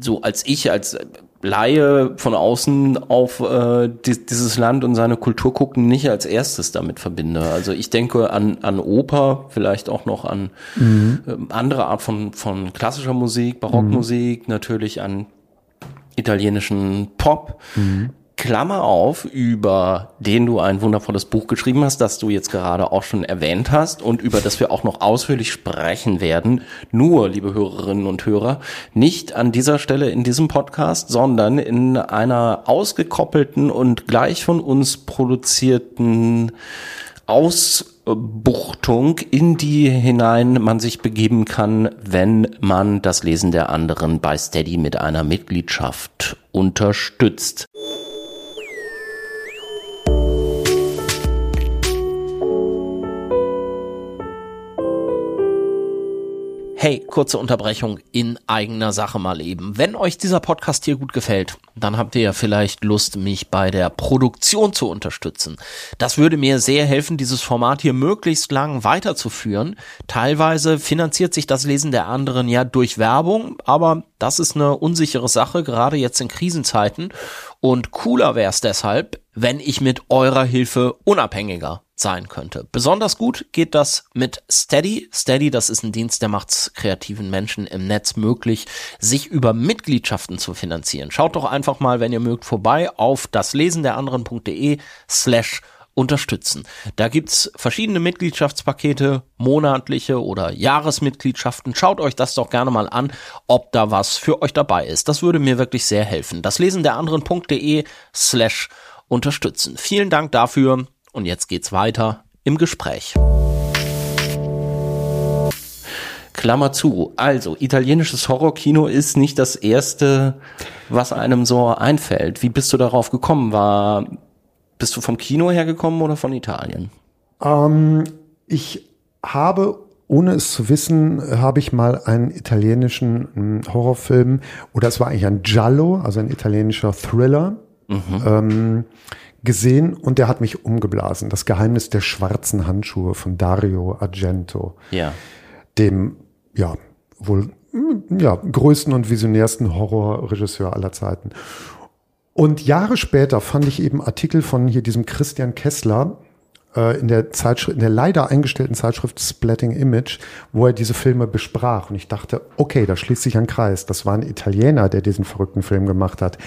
Speaker 2: so als ich, als Laie von außen auf äh, die, dieses Land und seine Kultur gucken, nicht als erstes damit verbinde. Also ich denke an, an Oper, vielleicht auch noch an mhm. äh, andere Art von, von klassischer Musik, Barockmusik, mhm. natürlich an italienischen Pop. Mhm Klammer auf, über den du ein wundervolles Buch geschrieben hast, das du jetzt gerade auch schon erwähnt hast und über das wir auch noch ausführlich sprechen werden. Nur, liebe Hörerinnen und Hörer, nicht an dieser Stelle in diesem Podcast, sondern in einer ausgekoppelten und gleich von uns produzierten Ausbuchtung, in die hinein man sich begeben kann, wenn man das Lesen der anderen bei Steady mit einer Mitgliedschaft unterstützt. Hey, kurze Unterbrechung in eigener Sache mal eben. Wenn euch dieser Podcast hier gut gefällt, dann habt ihr ja vielleicht Lust, mich bei der Produktion zu unterstützen. Das würde mir sehr helfen, dieses Format hier möglichst lang weiterzuführen. Teilweise finanziert sich das Lesen der anderen ja durch Werbung, aber das ist eine unsichere Sache, gerade jetzt in Krisenzeiten. Und cooler wäre es deshalb, wenn ich mit eurer Hilfe unabhängiger sein könnte. Besonders gut geht das mit Steady. Steady, das ist ein Dienst, der macht kreativen Menschen im Netz möglich, sich über Mitgliedschaften zu finanzieren. Schaut doch einfach mal, wenn ihr mögt, vorbei auf das Lesen der anderen.de slash unterstützen. Da gibt's verschiedene Mitgliedschaftspakete, monatliche oder Jahresmitgliedschaften. Schaut euch das doch gerne mal an, ob da was für euch dabei ist. Das würde mir wirklich sehr helfen. Das Lesen der anderen.de slash unterstützen. Vielen Dank dafür. Und jetzt geht's weiter im Gespräch. Klammer zu. Also, italienisches Horrorkino ist nicht das erste, was einem so einfällt. Wie bist du darauf gekommen? War, bist du vom Kino hergekommen oder von Italien?
Speaker 1: Ähm, ich habe, ohne es zu wissen, habe ich mal einen italienischen hm, Horrorfilm, oder es war eigentlich ein Giallo, also ein italienischer Thriller, mhm. ähm, gesehen und der hat mich umgeblasen. Das Geheimnis der schwarzen Handschuhe von Dario Argento.
Speaker 2: Ja.
Speaker 1: Dem, ja, wohl, ja, größten und visionärsten Horrorregisseur aller Zeiten. Und Jahre später fand ich eben Artikel von hier diesem Christian Kessler, äh, in der Zeitschrift, in der leider eingestellten Zeitschrift Splatting Image, wo er diese Filme besprach. Und ich dachte, okay, da schließt sich ein Kreis. Das war ein Italiener, der diesen verrückten Film gemacht hat.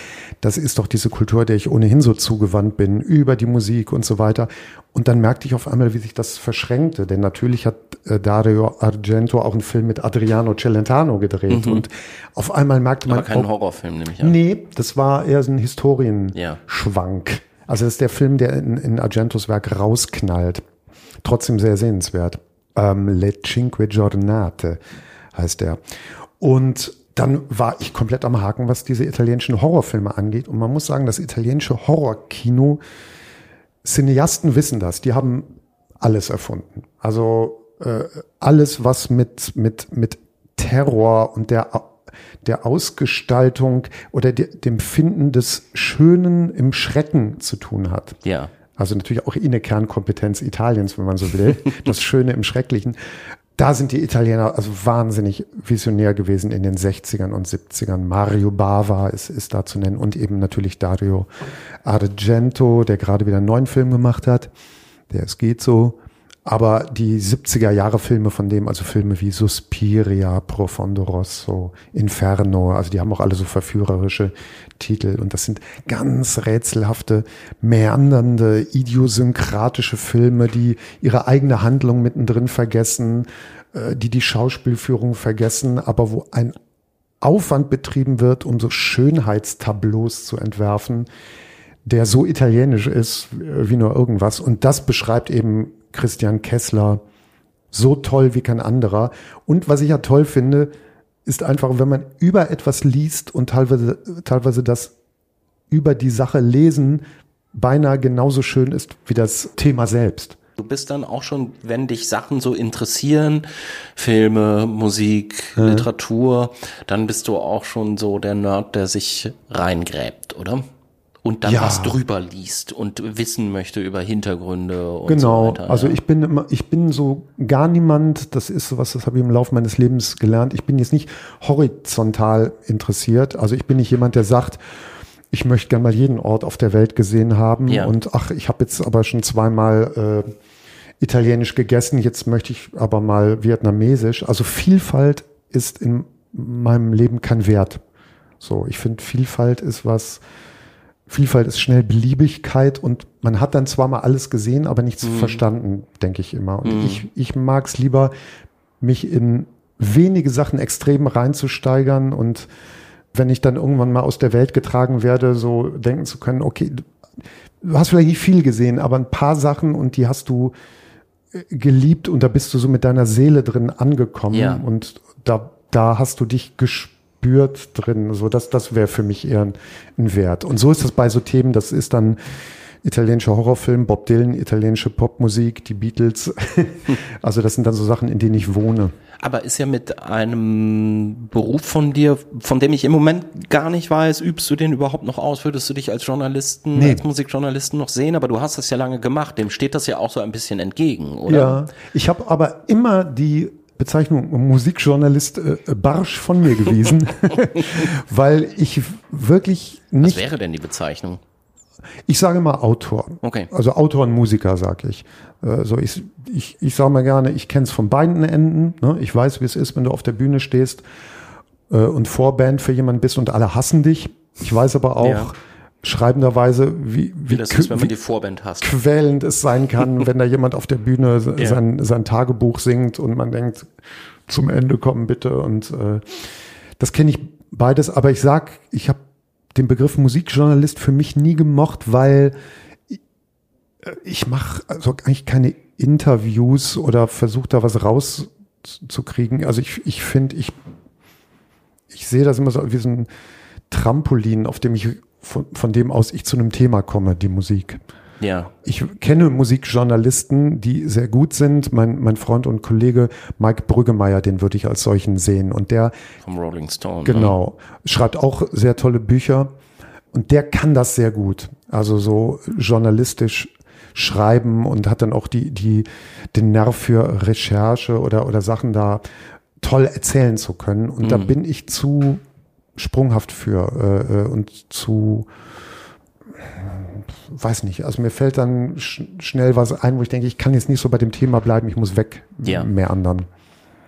Speaker 1: Das ist doch diese Kultur, der ich ohnehin so zugewandt bin, über die Musik und so weiter. Und dann merkte ich auf einmal, wie sich das verschränkte. Denn natürlich hat äh, Dario Argento auch einen Film mit Adriano Celentano gedreht. Mhm. Und auf einmal merkte man.
Speaker 2: Aber kein Horrorfilm, nämlich an.
Speaker 1: Nee, das war eher so ein Historienschwank. Ja. Also das ist der Film, der in, in Argentos Werk rausknallt. Trotzdem sehr sehenswert. Ähm, Le Cinque Giornate heißt der. Und dann war ich komplett am Haken, was diese italienischen Horrorfilme angeht. Und man muss sagen, das italienische Horrorkino, Cineasten wissen das. Die haben alles erfunden. Also äh, alles, was mit, mit, mit Terror und der der Ausgestaltung oder de, dem Finden des Schönen im Schrecken zu tun hat.
Speaker 2: Ja.
Speaker 1: Also natürlich auch eine Kernkompetenz Italiens, wenn man so will. das Schöne im Schrecklichen. Da sind die Italiener also wahnsinnig visionär gewesen in den 60ern und 70ern. Mario Bava ist, ist da zu nennen und eben natürlich Dario Argento, der gerade wieder einen neuen Film gemacht hat. Der Es geht so. Aber die 70er Jahre Filme von dem, also Filme wie Suspiria, Profondo Rosso, Inferno, also die haben auch alle so verführerische Titel und das sind ganz rätselhafte, meandernde, idiosynkratische Filme, die ihre eigene Handlung mittendrin vergessen, äh, die die Schauspielführung vergessen, aber wo ein Aufwand betrieben wird, um so Schönheitstableaus zu entwerfen, der so italienisch ist wie nur irgendwas. Und das beschreibt eben Christian Kessler so toll wie kein anderer. Und was ich ja toll finde, ist einfach, wenn man über etwas liest und teilweise, teilweise das über die Sache lesen beinahe genauso schön ist wie das Thema selbst.
Speaker 2: Du bist dann auch schon, wenn dich Sachen so interessieren, Filme, Musik, ja. Literatur, dann bist du auch schon so der Nerd, der sich reingräbt, oder? Und dann ja. was drüber liest und wissen möchte über Hintergründe und
Speaker 1: genau.
Speaker 2: so weiter.
Speaker 1: Genau. Also ich bin immer, ich bin so gar niemand, das ist sowas, das habe ich im Laufe meines Lebens gelernt. Ich bin jetzt nicht horizontal interessiert. Also ich bin nicht jemand, der sagt, ich möchte gerne mal jeden Ort auf der Welt gesehen haben ja. und ach, ich habe jetzt aber schon zweimal äh, italienisch gegessen, jetzt möchte ich aber mal vietnamesisch. Also Vielfalt ist in meinem Leben kein Wert. So, ich finde Vielfalt ist was, Vielfalt ist schnell Beliebigkeit und man hat dann zwar mal alles gesehen, aber nichts
Speaker 2: Mhm.
Speaker 1: verstanden, denke ich immer. Und ich, ich mag es lieber, mich in wenige Sachen extrem reinzusteigern und wenn ich dann irgendwann mal aus der Welt getragen werde, so denken zu können, okay, du hast vielleicht nicht viel gesehen, aber ein paar Sachen und die hast du äh, geliebt und da bist du so mit deiner Seele drin angekommen
Speaker 2: Ja.
Speaker 1: und da, da hast du dich gespürt drin. So, das, das wäre für mich eher ein, ein Wert. Und so ist das bei so Themen, das ist dann italienischer Horrorfilm, Bob Dylan, italienische Popmusik, die Beatles. also das sind dann so Sachen, in denen ich wohne.
Speaker 2: Aber ist ja mit einem Beruf von dir, von dem ich im Moment gar nicht weiß, übst du den überhaupt noch aus? Würdest du dich als Journalisten,
Speaker 1: Nee.
Speaker 2: als Musikjournalisten noch sehen? Aber du hast das ja lange gemacht. Dem steht das ja auch so ein bisschen entgegen, oder?
Speaker 1: Ja, ich habe aber immer die Bezeichnung Musikjournalist äh, barsch von mir gewiesen, weil ich wirklich
Speaker 2: Was
Speaker 1: nicht,
Speaker 2: wäre denn die Bezeichnung?
Speaker 1: ich sage mal Autor.
Speaker 2: Okay.
Speaker 1: Also Autor und Musiker, sage ich. Äh, so ich, ich, ich sage mal gerne, ich kenne es von beiden Enden. Ne? Ich weiß, wie es ist, wenn du auf der Bühne stehst äh, und Vorband für jemanden bist und alle hassen dich. Ich weiß aber auch
Speaker 2: Ja.
Speaker 1: Schreibenderweise, wie, wie,
Speaker 2: das ist, wenn man die Vorband hasst.
Speaker 1: quälend es sein kann, wenn da jemand auf der Bühne
Speaker 2: Ja.
Speaker 1: sein, sein Tagebuch singt und man denkt, zum Ende kommen bitte. Und äh, das kenne ich beides, aber ich sag, ich habe den Begriff Musikjournalist für mich nie gemocht, weil ich, äh, ich mache also eigentlich keine Interviews oder versuche da was rauszukriegen. Also ich, ich finde, ich, ich sehe das immer so wie so ein Trampolin, auf dem ich von, von dem aus ich zu einem Thema komme, die Musik.
Speaker 2: Ja.
Speaker 1: Ich kenne Musikjournalisten, die sehr gut sind. Mein, mein Freund und Kollege Mike Brüggemeier, den würde ich als solchen sehen. Und der,
Speaker 2: Vom Rolling Stone. ne?
Speaker 1: genau, schreibt auch sehr tolle Bücher. Und der kann das sehr gut. Also so journalistisch schreiben und hat dann auch die, die, den Nerv für Recherche oder, oder Sachen da toll erzählen zu können. Und da bin ich zu sprunghaft für äh, äh, und zu weiß nicht, also mir fällt dann sch schnell was ein, wo ich denke, ich kann jetzt nicht so bei dem Thema bleiben, ich muss weg,
Speaker 2: Ja.
Speaker 1: mehr anderen.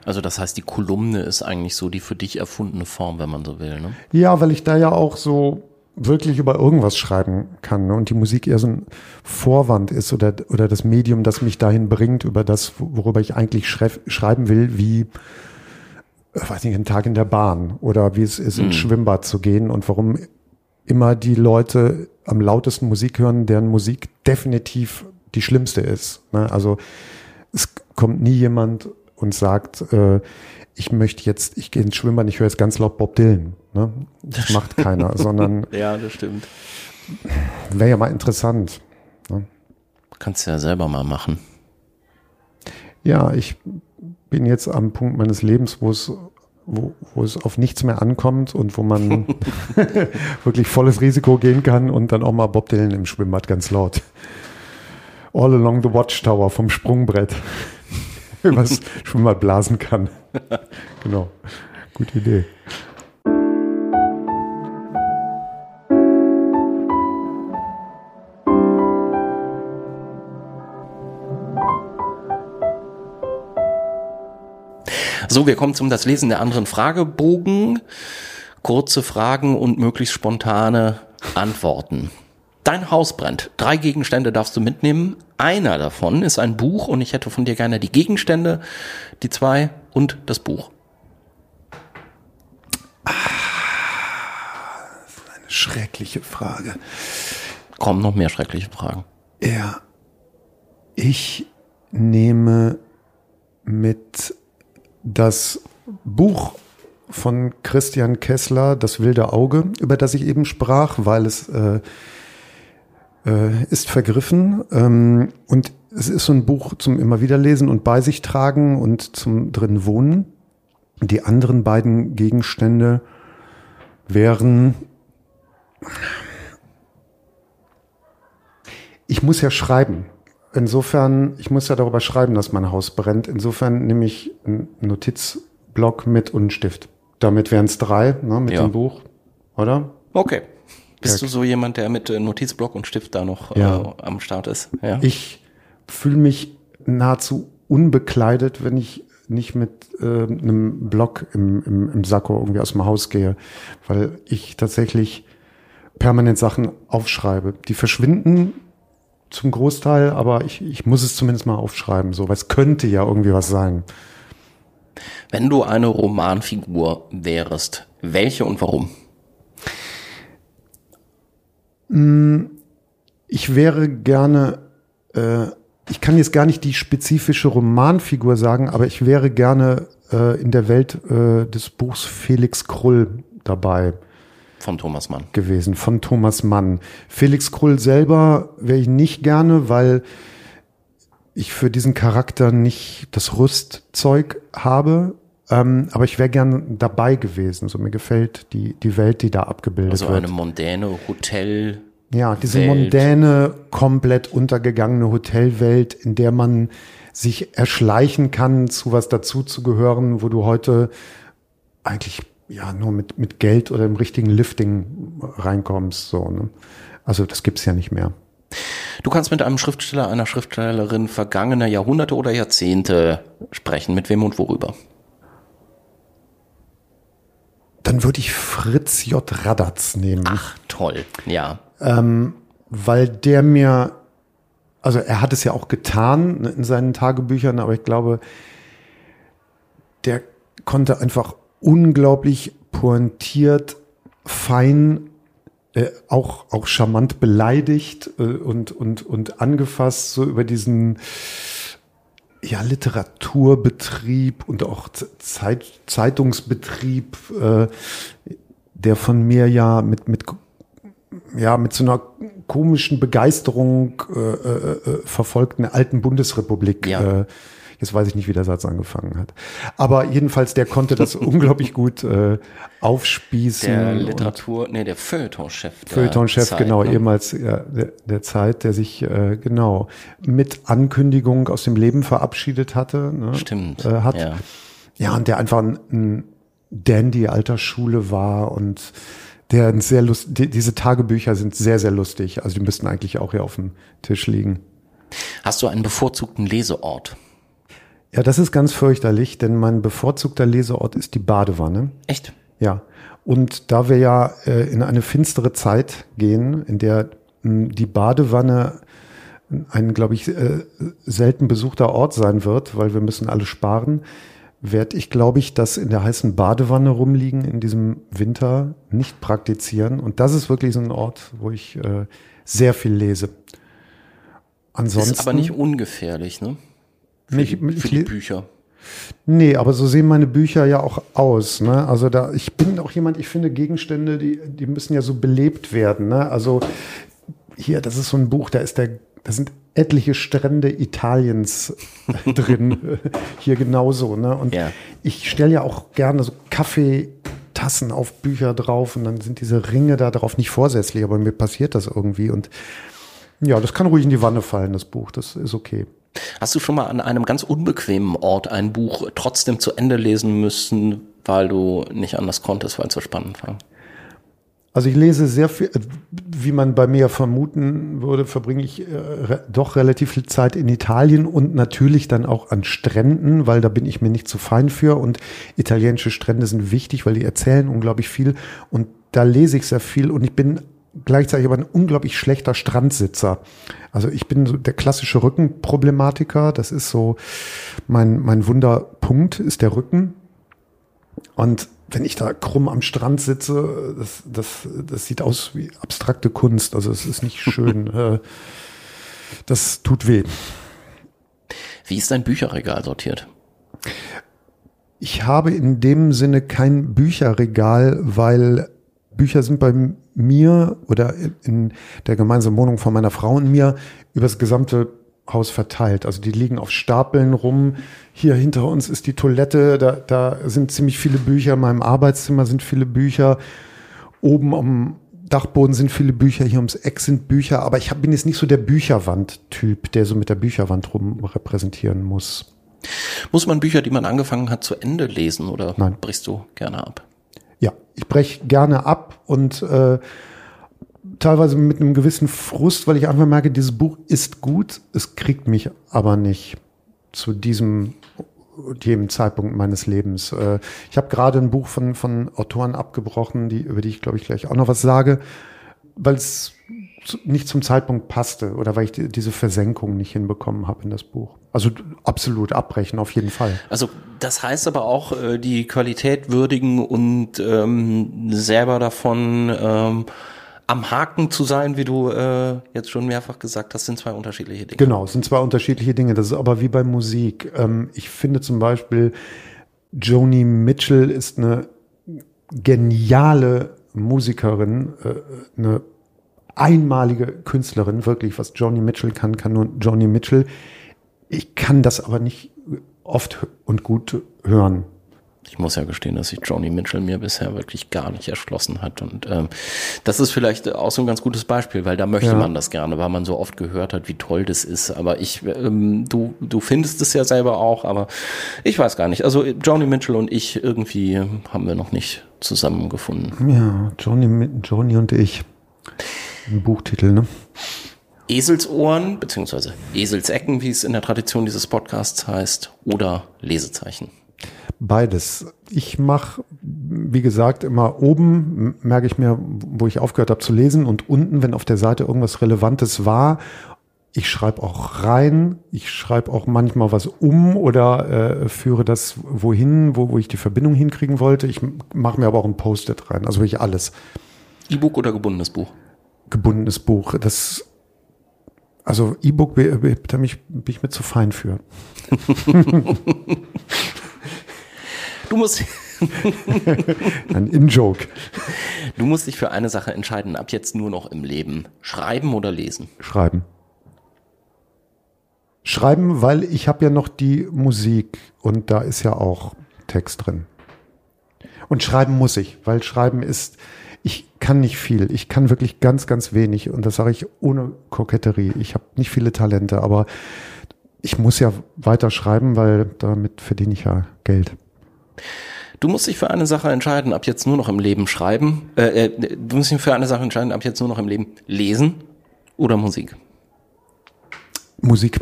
Speaker 2: Also das heißt, die Kolumne ist eigentlich so die für dich erfundene Form, wenn man so will. Ne?
Speaker 1: Ja, weil ich da ja auch so wirklich über irgendwas schreiben kann ne? und die Musik eher so ein Vorwand ist oder, oder das Medium, das mich dahin bringt, über das, worüber ich eigentlich schreib, schreiben will, wie, äh, weiß nicht, ein Tag in der Bahn oder wie es ist, ins Schwimmbad zu gehen und warum immer die Leute am lautesten Musik hören, deren Musik definitiv die schlimmste ist. Ne? Also es kommt nie jemand und sagt, äh, ich möchte jetzt, ich gehe ins Schwimmbad, ich höre jetzt ganz laut Bob Dylan. Ne? Das macht keiner, sondern
Speaker 2: Ja, das stimmt.
Speaker 1: wäre ja mal interessant.
Speaker 2: Kannst du ja selber mal machen.
Speaker 1: Ja, ich bin jetzt am Punkt meines Lebens, wo es, wo, wo es auf nichts mehr ankommt und wo man wirklich volles Risiko gehen kann und dann auch mal Bob Dylan im Schwimmbad ganz laut. All along the Watchtower vom Sprungbrett übers Schwimmbad blasen kann. genau. Gute Idee.
Speaker 2: So, wir kommen zum das Lesen der anderen Fragebogen. Kurze Fragen und möglichst spontane Antworten. Dein Haus brennt. Drei Gegenstände darfst du mitnehmen. Einer davon ist ein Buch und ich hätte von dir gerne die Gegenstände, die zwei und das Buch.
Speaker 1: Schreckliche Frage.
Speaker 2: Kommen noch mehr schreckliche Fragen.
Speaker 1: Ja. Ich nehme mit das Buch von Christian Kessler, Das wilde Auge, über das ich eben sprach, weil es äh, äh, ist vergriffen. Ähm, und es ist so ein Buch zum immer wieder lesen und bei sich tragen und zum drin wohnen. Die anderen beiden Gegenstände wären ich muss ja schreiben. Insofern, ich muss ja darüber schreiben, dass mein Haus brennt. Insofern nehme ich einen Notizblock mit und einen Stift. Damit wären es drei, ne, mit
Speaker 2: Ja.
Speaker 1: dem Buch, oder?
Speaker 2: Okay. Bist
Speaker 1: Ja.
Speaker 2: du so jemand, der mit äh, Notizblock und Stift da noch
Speaker 1: Ja.
Speaker 2: äh, am Start ist? Ja.
Speaker 1: Ich fühle mich nahezu unbekleidet, wenn ich nicht mit äh, einem Block im, im, im Sakko irgendwie aus dem Haus gehe, weil ich tatsächlich permanent Sachen aufschreibe. Die verschwinden zum Großteil, aber ich, ich muss es zumindest mal aufschreiben, so, weil es könnte ja irgendwie was sein.
Speaker 2: Wenn du eine Romanfigur wärst, welche und warum?
Speaker 1: Ich wäre gerne, äh, ich kann jetzt gar nicht die spezifische Romanfigur sagen, aber ich wäre gerne äh, in der Welt äh, des Buchs Felix Krull dabei
Speaker 2: Von Thomas Mann.
Speaker 1: gewesen, von Thomas Mann. Felix Krull selber wäre ich nicht gerne, weil ich für diesen Charakter nicht das Rüstzeug habe. Ähm, aber ich wäre gern dabei gewesen. So mir gefällt die, die Welt, die da abgebildet
Speaker 2: Also
Speaker 1: wird.
Speaker 2: eine mondäne Hotel.
Speaker 1: Ja, diese
Speaker 2: Welt.
Speaker 1: mondäne, komplett untergegangene Hotelwelt, in der man sich erschleichen kann, zu was dazuzugehören, wo du heute eigentlich ja nur mit, mit Geld oder im richtigen Lifting reinkommst. So, ne? Also das gibt's ja nicht mehr.
Speaker 2: Du kannst mit einem Schriftsteller, einer Schriftstellerin vergangener Jahrhunderte oder Jahrzehnte sprechen. Mit wem und worüber?
Speaker 1: Dann würde ich Fritz J. Radatz nehmen.
Speaker 2: Ach, toll. Ja.
Speaker 1: weil der mir, also er hat es ja auch getan ne, in seinen Tagebüchern, aber ich glaube, der konnte einfach unglaublich pointiert, fein, äh, auch, auch charmant beleidigt äh, und, und, und angefasst, so über diesen ja, Literaturbetrieb und auch Zeit, Zeitungsbetrieb, äh, der von mir ja mit, mit ja, mit so einer komischen Begeisterung äh, äh, äh, verfolgten alten Bundesrepublik.
Speaker 2: Ja.
Speaker 1: Äh, jetzt weiß ich nicht, wie der Satz angefangen hat. Aber jedenfalls, der konnte das unglaublich gut äh, aufspießen.
Speaker 2: Der Literatur, nee, der Feuilletonchef.
Speaker 1: Feuilletonchef, genau,
Speaker 2: ne?
Speaker 1: ehemals ja, der, der Zeit, der sich äh, genau mit Ankündigung aus dem Leben verabschiedet hatte. Ne?
Speaker 2: Stimmt.
Speaker 1: Äh, hat.
Speaker 2: Ja.
Speaker 1: Ja, und der einfach ein, ein Dandy alter Schule war und der ein sehr lust, die, diese Tagebücher sind sehr, sehr lustig. Also die müssten eigentlich auch hier auf dem Tisch liegen.
Speaker 2: Hast du einen bevorzugten Leseort?
Speaker 1: Ja, das ist ganz fürchterlich, denn mein bevorzugter Leseort ist die Badewanne.
Speaker 2: Echt?
Speaker 1: Ja. Und da wir ja äh, in eine finstere Zeit gehen, in der mh, die Badewanne ein, glaube ich, äh, selten besuchter Ort sein wird, weil wir müssen alle sparen, werde ich, glaube ich, das in der heißen Badewanne rumliegen in diesem Winter nicht praktizieren. Und das ist wirklich so ein Ort, wo ich äh, sehr viel lese. Ansonsten.
Speaker 2: Ist aber nicht ungefährlich, ne? Für,
Speaker 1: Nicht-
Speaker 2: die, für die Bücher.
Speaker 1: Nee, aber so sehen meine Bücher ja auch aus. Ne? Also da, ich bin auch jemand, ich finde Gegenstände, die, die müssen ja so belebt werden. Ne? Also hier, das ist so ein Buch, da ist der, da sind etliche Strände Italiens drin. hier genauso. Ne? Und
Speaker 2: Ja.
Speaker 1: ich stelle ja auch gerne so Kaffeetassen auf Bücher drauf und dann sind diese Ringe da drauf nicht vorsätzlich, aber mir passiert das irgendwie. Und ja, das kann ruhig in die Wanne fallen, das Buch. Das ist okay.
Speaker 2: Hast du schon mal an einem ganz unbequemen Ort ein Buch trotzdem zu Ende lesen müssen, weil du nicht anders konntest, weil es so spannend war?
Speaker 1: Also ich lese sehr viel, wie man bei mir vermuten würde, verbringe ich äh, doch relativ viel Zeit in Italien und natürlich dann auch an Stränden, weil da bin ich mir nicht zu fein für. Und italienische Strände sind wichtig, weil die erzählen unglaublich viel. Und da lese ich sehr viel. Und ich bin gleichzeitig aber ein unglaublich schlechter Strandsitzer. Also ich bin so der klassische Rückenproblematiker, das ist so mein, mein Wunderpunkt ist der Rücken. Und wenn ich da krumm am Strand sitze, das, das, das sieht aus wie abstrakte Kunst. Also es ist nicht schön. Äh, das tut weh.
Speaker 2: Wie ist dein Bücherregal sortiert?
Speaker 1: Ich habe in dem Sinne kein Bücherregal, weil Bücher sind bei mir oder in der gemeinsamen Wohnung von meiner Frau und mir übers gesamte Haus verteilt. Also die liegen auf Stapeln rum. Hier hinter uns ist die Toilette, da, da sind ziemlich viele Bücher. In meinem Arbeitszimmer sind viele Bücher. Oben am Dachboden sind viele Bücher, hier ums Eck sind Bücher. Aber ich hab, bin jetzt nicht so der Bücherwand-Typ, der so mit der Bücherwand rum repräsentieren muss.
Speaker 2: Muss man Bücher, die man angefangen hat, zu Ende lesen oder
Speaker 1: Nein.
Speaker 2: brichst du gerne ab?
Speaker 1: Ja, ich breche gerne ab und äh, teilweise mit einem gewissen Frust, weil ich einfach merke, dieses Buch ist gut, es kriegt mich aber nicht zu diesem jedem Zeitpunkt meines Lebens. Äh, ich habe gerade ein Buch von, von Autoren abgebrochen, die, über die ich glaube ich gleich auch noch was sage. weil es nicht zum Zeitpunkt passte oder weil ich die, diese Versenkung nicht hinbekommen habe in das Buch. Also absolut abbrechen, auf jeden Fall.
Speaker 2: Also das heißt aber auch äh, die Qualität würdigen und ähm, selber davon ähm, am Haken zu sein, wie du äh, jetzt schon mehrfach gesagt hast, sind zwei unterschiedliche Dinge.
Speaker 1: Genau, sind zwei unterschiedliche Dinge. Das ist aber wie bei Musik. Ähm, ich finde zum Beispiel, Joni Mitchell ist eine geniale Musikerin, äh, eine einmalige Künstlerin, wirklich, was Joni Mitchell kann, kann nur Joni Mitchell. Ich kann das aber nicht oft und gut hören.
Speaker 2: Ich muss ja gestehen, dass sich Joni Mitchell mir bisher wirklich gar nicht erschlossen hat. Und ähm, das ist vielleicht auch so ein ganz gutes Beispiel, weil da möchte ja. man das gerne, weil man so oft gehört hat, wie toll das ist. Aber ich, ähm, du, du findest es ja selber auch, aber ich weiß gar nicht. Also Joni Mitchell und ich irgendwie haben wir noch nicht zusammengefunden.
Speaker 1: Ja, Joni, Joni und ich. Ein Buchtitel, ne?
Speaker 2: Eselsohren, beziehungsweise Eselsecken, wie es in der Tradition dieses Podcasts heißt, oder Lesezeichen.
Speaker 1: Beides. Ich mache, wie gesagt, immer oben merke ich mir, wo ich aufgehört habe zu lesen und unten, wenn auf der Seite irgendwas Relevantes war. Ich schreibe auch rein, ich schreibe auch manchmal was um oder äh, führe das wohin, wo, wo ich die Verbindung hinkriegen wollte. Ich mache mir aber auch ein Post-it rein, also wirklich alles.
Speaker 2: E-Book oder gebundenes Buch?
Speaker 1: Gebundenes Buch. Das also E-Book bin ich, bin ich mir zu fein für.
Speaker 2: Du musst.
Speaker 1: Ein In-Joke.
Speaker 2: Du musst dich für eine Sache entscheiden, ab jetzt nur noch im Leben. Schreiben oder lesen?
Speaker 1: Schreiben. Schreiben, weil ich habe ja noch die Musik und da ist ja auch Text drin. Und schreiben muss ich, weil schreiben ist, ich kann nicht viel. Ich kann wirklich ganz, ganz wenig. Und das sage ich ohne Koketterie. Ich habe nicht viele Talente, aber ich muss ja weiter schreiben, weil damit verdiene ich ja Geld.
Speaker 2: Du musst dich für eine Sache entscheiden, ab jetzt nur noch im Leben schreiben. Äh, äh, du musst dich für eine Sache entscheiden, ab jetzt nur noch im Leben lesen oder Musik.
Speaker 1: Musik,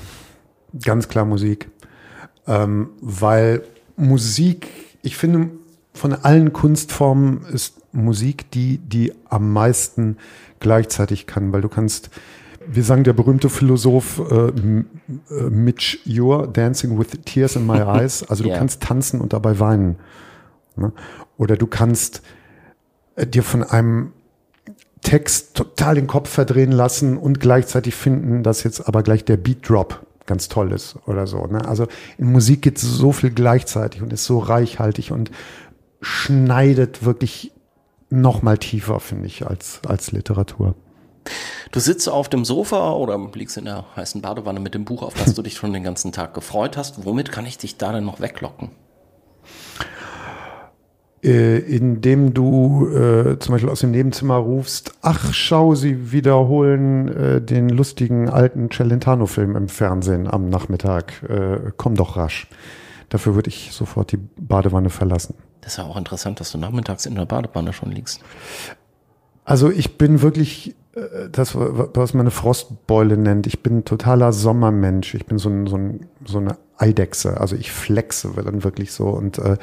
Speaker 1: ganz klar Musik, ähm, weil Musik, ich finde, von allen Kunstformen ist Musik die, die am meisten gleichzeitig kann, weil du kannst wir sagen der berühmte Philosoph äh, äh Mitch Ure, Dancing with Tears in My Eyes. Also du yeah. kannst tanzen und dabei weinen. Ne? Oder du kannst äh, dir von einem Text total den Kopf verdrehen lassen und gleichzeitig finden, dass jetzt aber gleich der Beat Drop ganz toll ist oder so. Ne? Also in Musik geht so viel gleichzeitig und ist so reichhaltig und schneidet wirklich noch mal tiefer, finde ich, als, als Literatur.
Speaker 2: Du sitzt auf dem Sofa oder liegst in der heißen Badewanne mit dem Buch, auf das du dich schon den ganzen Tag gefreut hast. Womit kann ich dich da denn noch weglocken?
Speaker 1: Äh, indem du äh, zum Beispiel aus dem Nebenzimmer rufst, ach, schau, sie wiederholen äh, den lustigen alten Celentano-Film im Fernsehen am Nachmittag. Äh, komm doch rasch. Dafür würde ich sofort die Badewanne verlassen.
Speaker 2: Das ist ja auch interessant, dass du nachmittags in der Badewanne schon liegst.
Speaker 1: Also ich bin wirklich äh, das, was man eine Frostbeule nennt. Ich bin totaler Sommermensch. Ich bin so, ein, so, ein, so eine Eidechse. Also ich flexe dann wirklich so. Und äh,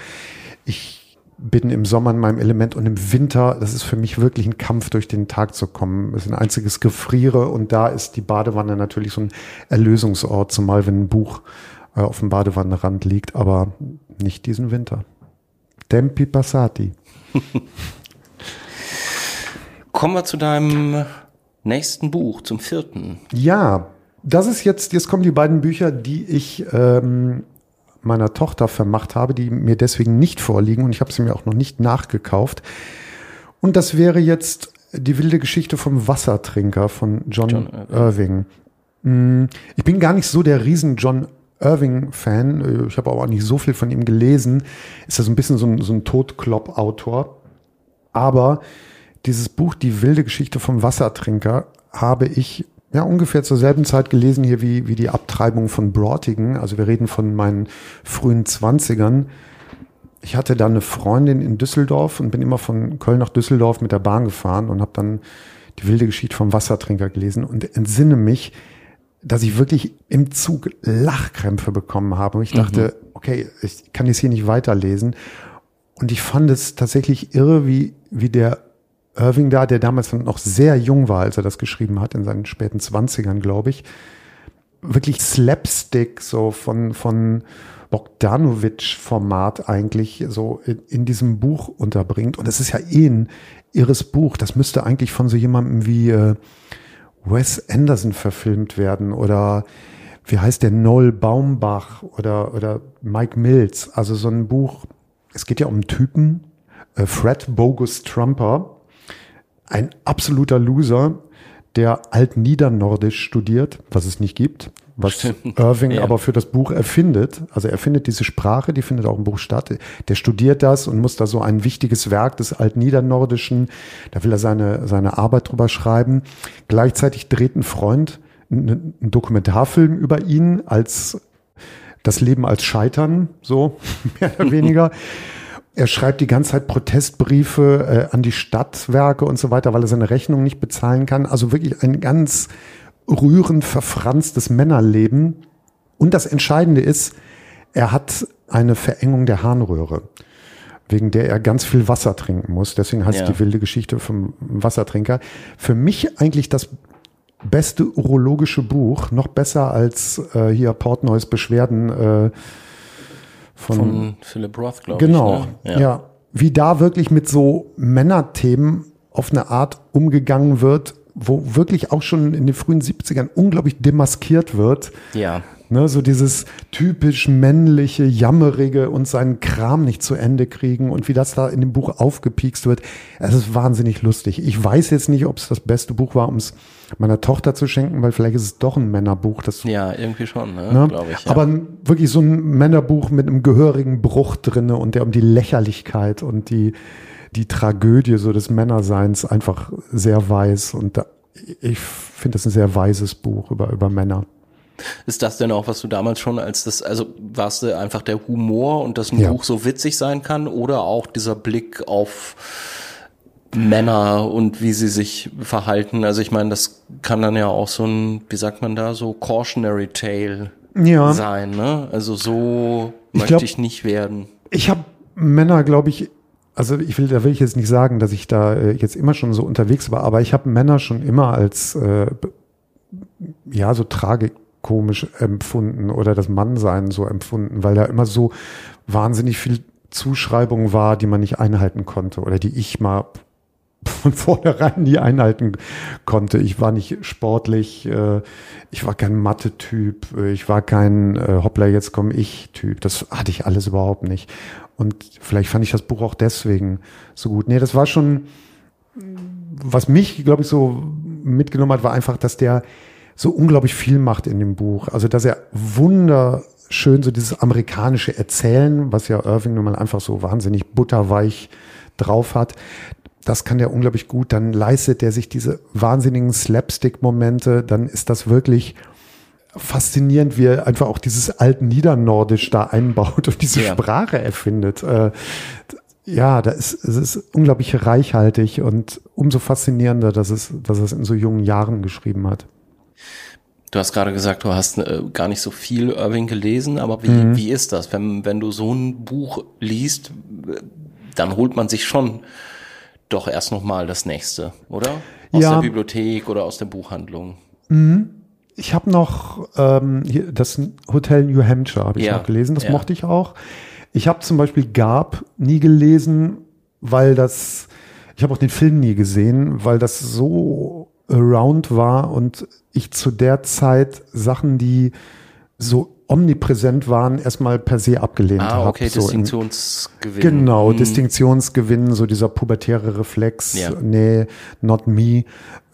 Speaker 1: ich bin im Sommer in meinem Element und im Winter, das ist für mich wirklich ein Kampf, durch den Tag zu kommen. Es ist ein einziges Gefriere und da ist die Badewanne natürlich so ein Erlösungsort, zumal wenn ein Buch äh, auf dem Badewannenrand liegt, aber nicht diesen Winter. Tempi passati.
Speaker 2: Kommen wir zu deinem nächsten Buch, zum vierten.
Speaker 1: Ja, das ist jetzt, jetzt kommen die beiden Bücher, die ich ähm, meiner Tochter vermacht habe, die mir deswegen nicht vorliegen und ich habe sie mir auch noch nicht nachgekauft. Und das wäre jetzt die wilde Geschichte vom Wassertrinker von John, John Irving. Irving. Mm, ich bin gar nicht so der riesen John Irving-Fan. Ich habe aber auch nicht so viel von ihm gelesen. Ist ja so ein bisschen so ein, so ein Totklopp-Autor. Aber dieses Buch Die wilde Geschichte vom Wassertrinker habe ich ja ungefähr zur selben Zeit gelesen hier wie, wie die Abtreibung von Broughtigan. Also wir reden von meinen frühen Zwanzigern. Ich hatte da eine Freundin in Düsseldorf und bin immer von Köln nach Düsseldorf mit der Bahn gefahren und habe dann die wilde Geschichte vom Wassertrinker gelesen und entsinne mich, dass ich wirklich im Zug Lachkrämpfe bekommen habe. Und ich dachte, mhm. okay, ich kann jetzt hier nicht weiterlesen. Und ich fand es tatsächlich irre, wie, wie der Irving da, der damals noch sehr jung war, als er das geschrieben hat, in seinen späten Zwanzigern, glaube ich, wirklich Slapstick so von, von Bogdanovich-Format eigentlich so in, in, diesem Buch unterbringt. Und es ist ja eh ein irres Buch. Das müsste eigentlich von so jemandem wie äh, Wes Anderson verfilmt werden oder wie heißt der Noel Baumbach oder, oder Mike Mills. Also so ein Buch, es geht ja um einen Typen, äh, Fred Bogus Trumper, ein absoluter Loser, der Altniedernordisch studiert, was es nicht gibt, was Stimmt. Irving ja. aber für das Buch erfindet. Also er findet diese Sprache, die findet auch im Buch statt. Der studiert das und muss da so ein wichtiges Werk des Altniedernordischen, da will er seine, seine Arbeit drüber schreiben. Gleichzeitig dreht ein Freund einen Dokumentarfilm über ihn als das Leben als Scheitern, so mehr oder weniger. Er schreibt die ganze Zeit Protestbriefe äh, an die Stadtwerke und so weiter, weil er seine Rechnung nicht bezahlen kann. Also wirklich ein ganz rührend verfranstes Männerleben. Und das Entscheidende ist, er hat eine Verengung der Harnröhre, wegen der er ganz viel Wasser trinken muss. Deswegen heißt ja. die wilde Geschichte vom Wassertrinker. Für mich eigentlich das beste urologische Buch, noch besser als äh, hier Portnoys Beschwerden äh, von, von
Speaker 2: Philip Roth,
Speaker 1: glaube genau, ich. Genau, ne? ja. ja. Wie da wirklich mit so Männerthemen auf eine Art umgegangen wird, wo wirklich auch schon in den frühen 70ern unglaublich demaskiert wird.
Speaker 2: Ja.
Speaker 1: Ne, so dieses typisch männliche, jammerige und seinen Kram nicht zu Ende kriegen und wie das da in dem Buch aufgepiekst wird. Es ist wahnsinnig lustig. Ich weiß jetzt nicht, ob es das beste Buch war, um es meiner Tochter zu schenken, weil vielleicht ist es doch ein Männerbuch. Das,
Speaker 2: ja, irgendwie schon, ne? ne?
Speaker 1: glaube ich. Ja. Aber wirklich so ein Männerbuch mit einem gehörigen Bruch drinne und der um die Lächerlichkeit und die, die Tragödie so des Männerseins einfach sehr weiß. Und da, ich finde das ein sehr weises Buch über, über Männer.
Speaker 2: Ist das denn auch, was du damals schon als das, also warst du einfach der Humor und dass ein ja. Buch so witzig sein kann oder auch dieser Blick auf Männer und wie sie sich verhalten? Also ich meine, das kann dann ja auch so ein, wie sagt man da, so cautionary tale ja. sein, ne? Also so ich möchte glaub, ich nicht werden.
Speaker 1: Ich habe Männer, glaube ich, also ich will, da will ich jetzt nicht sagen, dass ich da äh, jetzt immer schon so unterwegs war, aber ich habe Männer schon immer als äh, ja so tragik komisch empfunden oder das Mannsein so empfunden, weil da immer so wahnsinnig viel Zuschreibung war, die man nicht einhalten konnte oder die ich mal von vornherein nie einhalten konnte. Ich war nicht sportlich, äh, ich war kein Mathe-Typ, ich war kein äh, Hoppla, jetzt komme ich-Typ. Das hatte ich alles überhaupt nicht. Und vielleicht fand ich das Buch auch deswegen so gut. Nee, das war schon, was mich, glaube ich, so mitgenommen hat, war einfach, dass der so unglaublich viel macht in dem Buch. Also, dass er wunderschön so dieses amerikanische Erzählen, was ja Irving nun mal einfach so wahnsinnig butterweich drauf hat, das kann der unglaublich gut. Dann leistet er sich diese wahnsinnigen Slapstick-Momente. Dann ist das wirklich faszinierend, wie er einfach auch dieses alten Niedernordisch da einbaut und diese ja. Sprache erfindet. Äh, ja, da ist, es ist unglaublich reichhaltig und umso faszinierender, dass es, dass es in so jungen Jahren geschrieben hat.
Speaker 2: Du hast gerade gesagt, du hast äh, gar nicht so viel Irving gelesen, aber wie, mhm. wie ist das? Wenn, wenn du so ein Buch liest, dann holt man sich schon doch erst nochmal das nächste, oder? Aus ja. der Bibliothek oder aus der Buchhandlung.
Speaker 1: Mhm. Ich habe noch ähm, hier, das Hotel New Hampshire habe ich ja. noch gelesen, das ja. mochte ich auch. Ich habe zum Beispiel Gab nie gelesen, weil das, ich habe auch den Film nie gesehen, weil das so around war und ich zu der Zeit Sachen, die so omnipräsent waren, erstmal per se abgelehnt
Speaker 2: ah, okay,
Speaker 1: So
Speaker 2: Distinktionsgewinn.
Speaker 1: Genau, hm. Distinktionsgewinn, so dieser pubertäre Reflex, ja. nee, not me.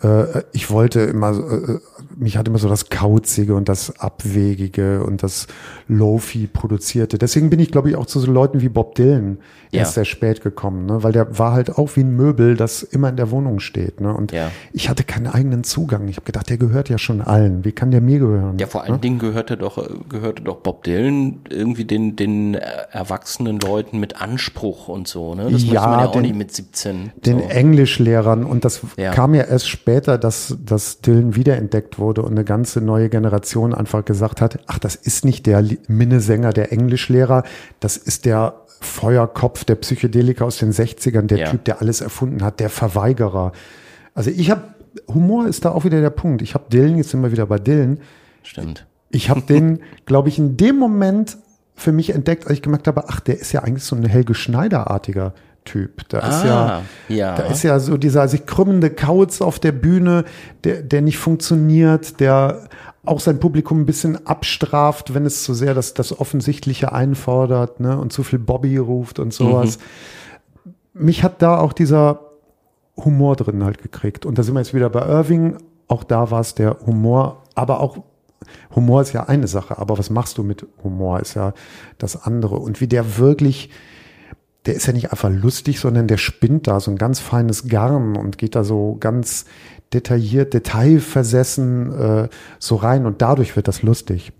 Speaker 1: Äh, ich wollte immer, äh, mich hat immer so das Kauzige und das Abwegige und das Lofi produzierte. Deswegen bin ich, glaube ich, auch zu so Leuten wie Bob Dylan ja. erst sehr spät gekommen, ne? weil der war halt auch wie ein Möbel, das immer in der Wohnung steht. Ne? Und ja. ich hatte keinen eigenen Zugang. Ich habe gedacht, der gehört ja schon allen. Wie kann der mir gehören?
Speaker 2: Ja, vor allen ne? Dingen gehört er doch, gehörte doch Bob Dylan irgendwie den, den erwachsenen Leuten mit Anspruch und so, ne? Das
Speaker 1: ja,
Speaker 2: man ja
Speaker 1: den,
Speaker 2: auch nicht mit 17.
Speaker 1: Den
Speaker 2: so.
Speaker 1: Englischlehrern und das
Speaker 2: Ja.
Speaker 1: kam ja erst später, dass, dass Dylan wiederentdeckt wurde und eine ganze neue Generation einfach gesagt hat, ach, das ist nicht der Minnesänger, der Englischlehrer, das ist der Feuerkopf, der Psychedelika aus den 60ern, der
Speaker 2: Ja.
Speaker 1: Typ, der alles erfunden hat, der Verweigerer. Also ich habe, Humor ist da auch wieder der Punkt. Ich habe Dylan, jetzt sind wir wieder bei Dylan,
Speaker 2: Stimmt.
Speaker 1: Ich habe den, glaube ich, in dem Moment für mich entdeckt, als ich gemerkt habe, ach, der ist ja eigentlich so ein Helge Schneider-artiger Typ. Da ist ja,
Speaker 2: Ah, ja.
Speaker 1: da ist ja so dieser sich krümmende Kauz auf der Bühne, der, der nicht funktioniert, der auch sein Publikum ein bisschen abstraft, wenn es zu sehr das, das Offensichtliche einfordert, ne, und zu viel Bobby ruft und sowas. Mich hat da auch dieser Humor drin halt gekriegt. Und da sind wir jetzt wieder bei Irving. Auch da war es der Humor, aber auch Humor ist ja eine Sache, aber was machst du mit Humor ist ja das andere. Und wie der wirklich, der ist ja nicht einfach lustig, sondern der spinnt da so ein ganz feines Garn und geht da so ganz detailliert, detailversessen äh, so rein und dadurch wird das lustig.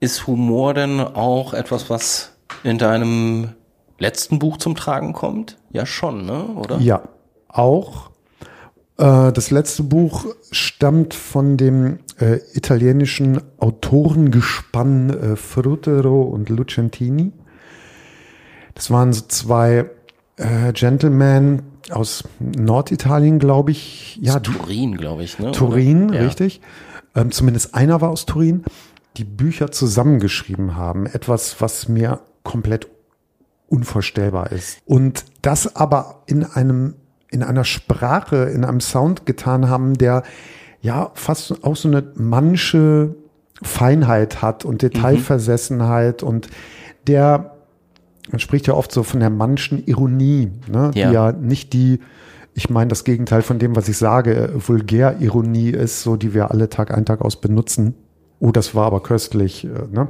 Speaker 2: Ist Humor denn auch etwas, was in deinem letzten Buch zum Tragen kommt? Ja, schon, ne? Oder?
Speaker 1: Ja, auch. Äh, das letzte Buch stammt von dem äh, italienischen Autorengespann äh, Fruttero und Lucentini. Das waren so zwei äh, Gentlemen aus Norditalien, glaube ich. Ja, die,
Speaker 2: Turin, glaube ich, ne?
Speaker 1: Turin?
Speaker 2: Ja.
Speaker 1: richtig. Ähm, zumindest einer war aus Turin, die Bücher zusammengeschrieben haben. Etwas, was mir komplett unvorstellbar ist. Und das aber in einem, in einer Sprache, in einem Sound getan haben, der ja fast auch so eine manche Feinheit hat und Detailversessenheit und der, man spricht ja oft so von der manchen Ironie, ne,
Speaker 2: Ja.
Speaker 1: die ja nicht die, ich meine das Gegenteil von dem, was ich sage, äh, Vulgärironie ist, so die wir alle Tag ein, Tag aus benutzen. Oh, das war aber köstlich. äh, Ne?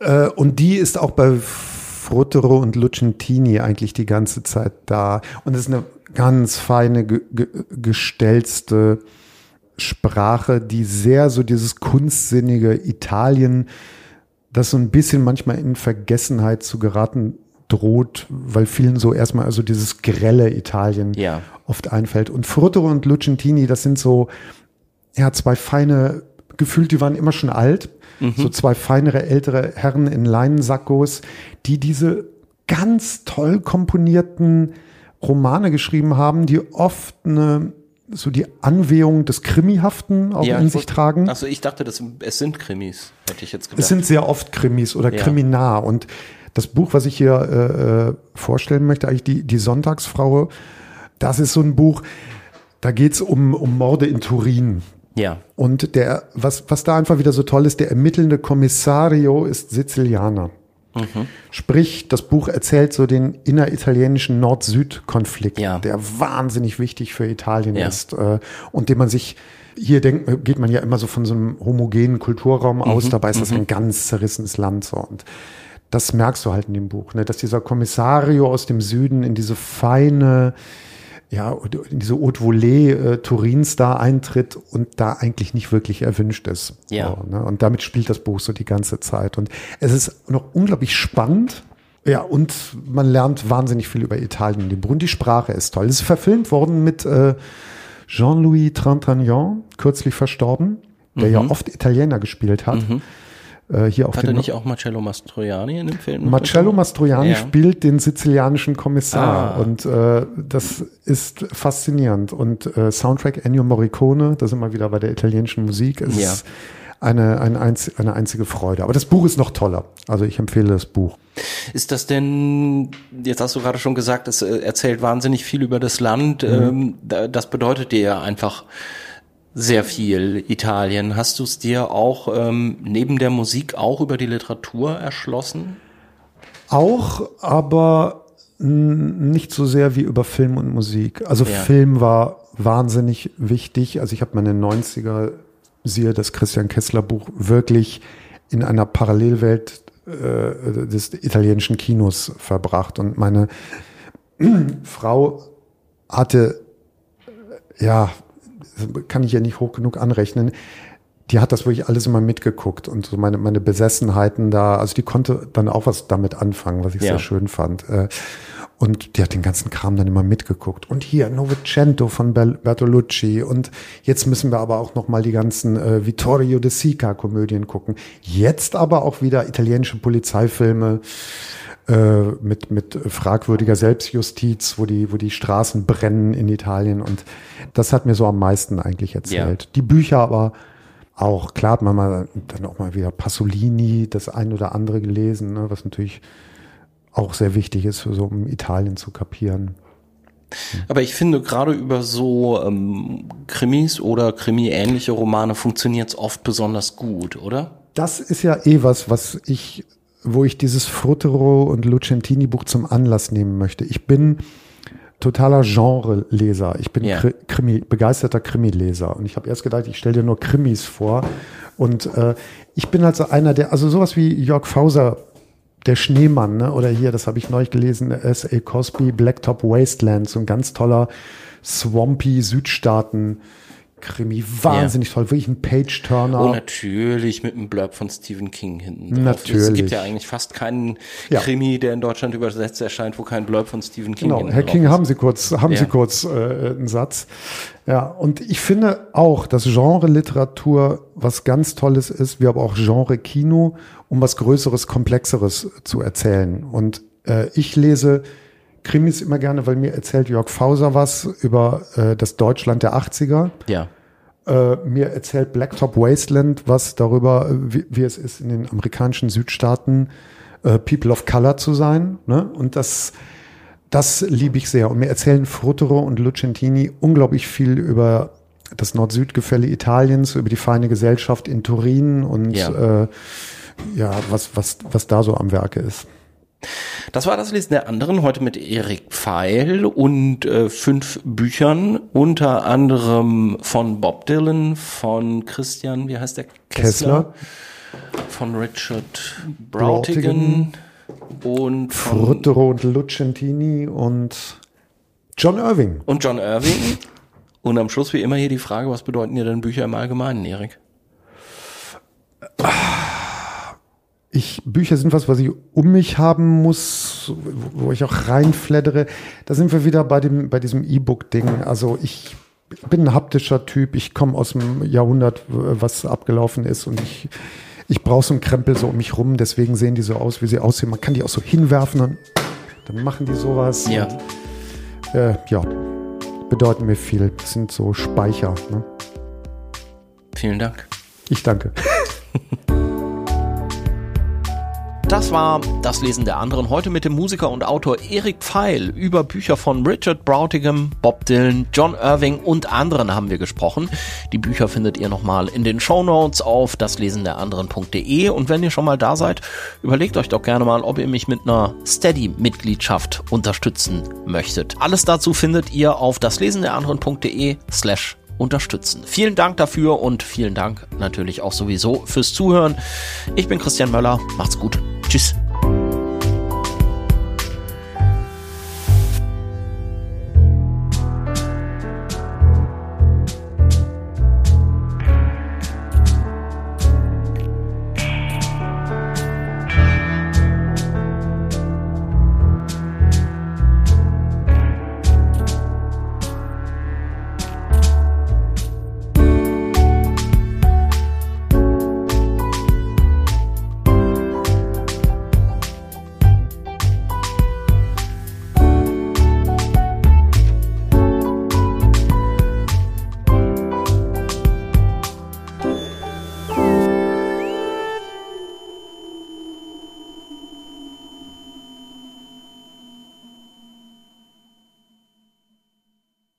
Speaker 1: Äh, und die ist auch bei Fruttero und Lucentini eigentlich die ganze Zeit da. Und es ist eine ganz feine, ge ge gestelzte Sprache, die sehr so dieses kunstsinnige Italien, das so ein bisschen manchmal in Vergessenheit zu geraten droht, weil vielen so erstmal also dieses grelle Italien
Speaker 2: Ja.
Speaker 1: oft einfällt. Und Fruttero und Lucentini, das sind so, ja, zwei feine, gefühlt, die waren immer schon alt, so zwei feinere ältere Herren in Leinensackos, die diese ganz toll komponierten Romane geschrieben haben, die oft eine, so die Anwehung des Krimihaften auch in
Speaker 2: ich
Speaker 1: sich tragen.
Speaker 2: Also ich dachte, das, es sind Krimis, hätte ich jetzt gedacht.
Speaker 1: Es sind sehr oft Krimis oder
Speaker 2: Ja.
Speaker 1: Kriminar. Und das Buch, was ich hier äh, äh, vorstellen möchte, eigentlich die, die Sonntagsfrau, das ist so ein Buch, da geht's um, um Morde in Turin.
Speaker 2: Ja.
Speaker 1: Und der, was, was da einfach wieder so toll ist, der ermittelnde Kommissario ist Sizilianer. Sprich, das Buch erzählt so den inneritalienischen Nord-Süd-Konflikt,
Speaker 2: Ja.
Speaker 1: der wahnsinnig wichtig für Italien
Speaker 2: Ja.
Speaker 1: ist äh, und den man sich hier denkt, geht man ja immer so von so einem homogenen Kulturraum aus, dabei ist das ein ganz zerrissenes Land so und das merkst du halt in dem Buch, ne, dass dieser Kommissario aus dem Süden in diese feine ja, in diese Haute Volée äh, Turins da eintritt und da eigentlich nicht wirklich erwünscht ist.
Speaker 2: Ja.
Speaker 1: So, ne? Und damit spielt das Buch so die ganze Zeit. Und es ist noch unglaublich spannend. Ja, und man lernt wahnsinnig viel über Italien in dem Buch. Und die Sprache ist toll. Es ist verfilmt worden mit äh, Jean-Louis Trantagnan, kürzlich verstorben, der ja oft Italiener gespielt hat. Äh, hier auf
Speaker 2: Hatte
Speaker 1: den
Speaker 2: nicht auch Marcello Mastroianni in dem Film?
Speaker 1: Marcello Mastroianni
Speaker 2: Ja.
Speaker 1: spielt den sizilianischen Kommissar
Speaker 2: Ah.
Speaker 1: und äh, das ist faszinierend. Und äh, Soundtrack Ennio Morricone, da sind wir wieder bei der italienischen Musik, es
Speaker 2: Ja.
Speaker 1: ist eine, eine, einz eine einzige Freude. Aber das Buch ist noch toller. Also ich empfehle das Buch.
Speaker 2: Ist das denn, jetzt hast du gerade schon gesagt, es äh, erzählt wahnsinnig viel über das Land.
Speaker 1: Mhm.
Speaker 2: Ähm, da- das bedeutet dir ja einfach sehr viel Italien. Hast du es dir auch ähm, neben der Musik auch über die Literatur erschlossen?
Speaker 1: Auch, aber nicht so sehr wie über Film und Musik. Also
Speaker 2: Ja.
Speaker 1: Film war wahnsinnig wichtig. Also ich habe meine 90er, siehe das Christian Kessler Buch, wirklich in einer Parallelwelt äh, des italienischen Kinos verbracht. Und meine Frau hatte, äh, ja, kann ich ja nicht hoch genug anrechnen, die hat das wirklich alles immer mitgeguckt und so meine, meine Besessenheiten da, also die konnte dann auch was damit anfangen, was ich ja. sehr schön fand. Äh, und die hat den ganzen Kram dann immer mitgeguckt. Und hier Novecento von Bertolucci. Und jetzt müssen wir aber auch noch mal die ganzen äh, Vittorio De Sica Komödien gucken. Jetzt aber auch wieder italienische Polizeifilme äh, mit mit fragwürdiger Selbstjustiz, wo die wo die Straßen brennen in Italien. Und das hat mir so am meisten eigentlich erzählt. Ja. Die Bücher aber auch klar hat man mal dann auch mal wieder Pasolini das ein oder andere gelesen, ne, was natürlich auch sehr wichtig ist, so um Italien zu kapieren.
Speaker 2: Aber ich finde, gerade über so ähm, Krimis oder Krimi-ähnliche Romane funktioniert es oft besonders gut, oder?
Speaker 1: Das ist ja eh was, was ich, wo ich dieses Fruttero und Lucentini-Buch zum Anlass nehmen möchte. Ich bin totaler Genre-Leser. Ich bin ja. Krimi, begeisterter Krimi-Leser. Und ich habe erst gedacht, ich stelle dir nur Krimis vor. Und äh, ich bin also einer der, also sowas wie Jörg Fauser der Schneemann, ne? oder hier, das habe ich neulich gelesen, S.A. Cosby, Blacktop Wasteland, so ein ganz toller Swampy Südstaaten Krimi, wahnsinnig ja. toll, wirklich ein Page-Turner.
Speaker 2: Oh, natürlich, mit einem Blurb von Stephen King hinten
Speaker 1: drauf. Natürlich. Es
Speaker 2: gibt ja eigentlich fast keinen ja. Krimi, der in Deutschland übersetzt erscheint, wo kein Blurb von Stephen King
Speaker 1: Genau, Herr King, ist. haben Sie kurz, haben ja. Sie kurz äh, einen Satz. Ja, und ich finde auch, dass Genre-Literatur was ganz Tolles ist, wie aber auch Genre-Kino, um was Größeres, Komplexeres zu erzählen. Und äh, ich lese Krimis immer gerne, weil mir erzählt Jörg Fauser was über äh, das Deutschland der 80er.
Speaker 2: Ja.
Speaker 1: Äh, mir erzählt Blacktop Wasteland was darüber, wie, wie es ist, in den amerikanischen Südstaaten äh, People of Color zu sein. Ne? Und das, das liebe ich sehr. Und mir erzählen Fruttero und Lucentini unglaublich viel über das Nord-Süd-Gefälle Italiens, über die feine Gesellschaft in Turin und ja, äh, ja was, was, was da so am Werke ist.
Speaker 2: Das war das Lesen der anderen heute mit Erik Pfeil und äh, fünf Büchern, unter anderem von Bob Dylan, von Christian, wie heißt der?
Speaker 1: Kessler. Kessler.
Speaker 2: Von Richard Brautigan, und
Speaker 1: von Fruttero und Lucentini und John Irving.
Speaker 2: Und John Irving. Und am Schluss wie immer hier die Frage, was bedeuten dir denn Bücher im Allgemeinen, Erik?
Speaker 1: Ich, Bücher sind was, was ich um mich haben muss, wo ich auch reinfleddere. Da sind wir wieder bei dem, bei diesem E-Book-Ding. Also ich bin ein haptischer Typ. Ich komme aus dem Jahrhundert, was abgelaufen ist und ich, ich brauche so einen Krempel so um mich rum. Deswegen sehen die so aus, wie sie aussehen. Man kann die auch so hinwerfen und dann machen die sowas.
Speaker 2: Ja.
Speaker 1: Und, äh, ja, bedeuten mir viel. Das sind so Speicher. Ne?
Speaker 2: Vielen Dank.
Speaker 1: Ich danke.
Speaker 2: Das war das Lesen der anderen. Heute mit dem Musiker und Autor Erik Pfeil über Bücher von Richard Broughtingham, Bob Dylan, John Irving und anderen haben wir gesprochen. Die Bücher findet ihr nochmal in den Show Notes auf daslesenderanderen.de. Und wenn ihr schon mal da seid, überlegt euch doch gerne mal, ob ihr mich mit einer Steady-Mitgliedschaft unterstützen möchtet. Alles dazu findet ihr auf daslesenderanderen.de slash unterstützen. Vielen Dank dafür und vielen Dank natürlich auch sowieso fürs Zuhören. Ich bin Christian Möller. Macht's gut. Tschüss.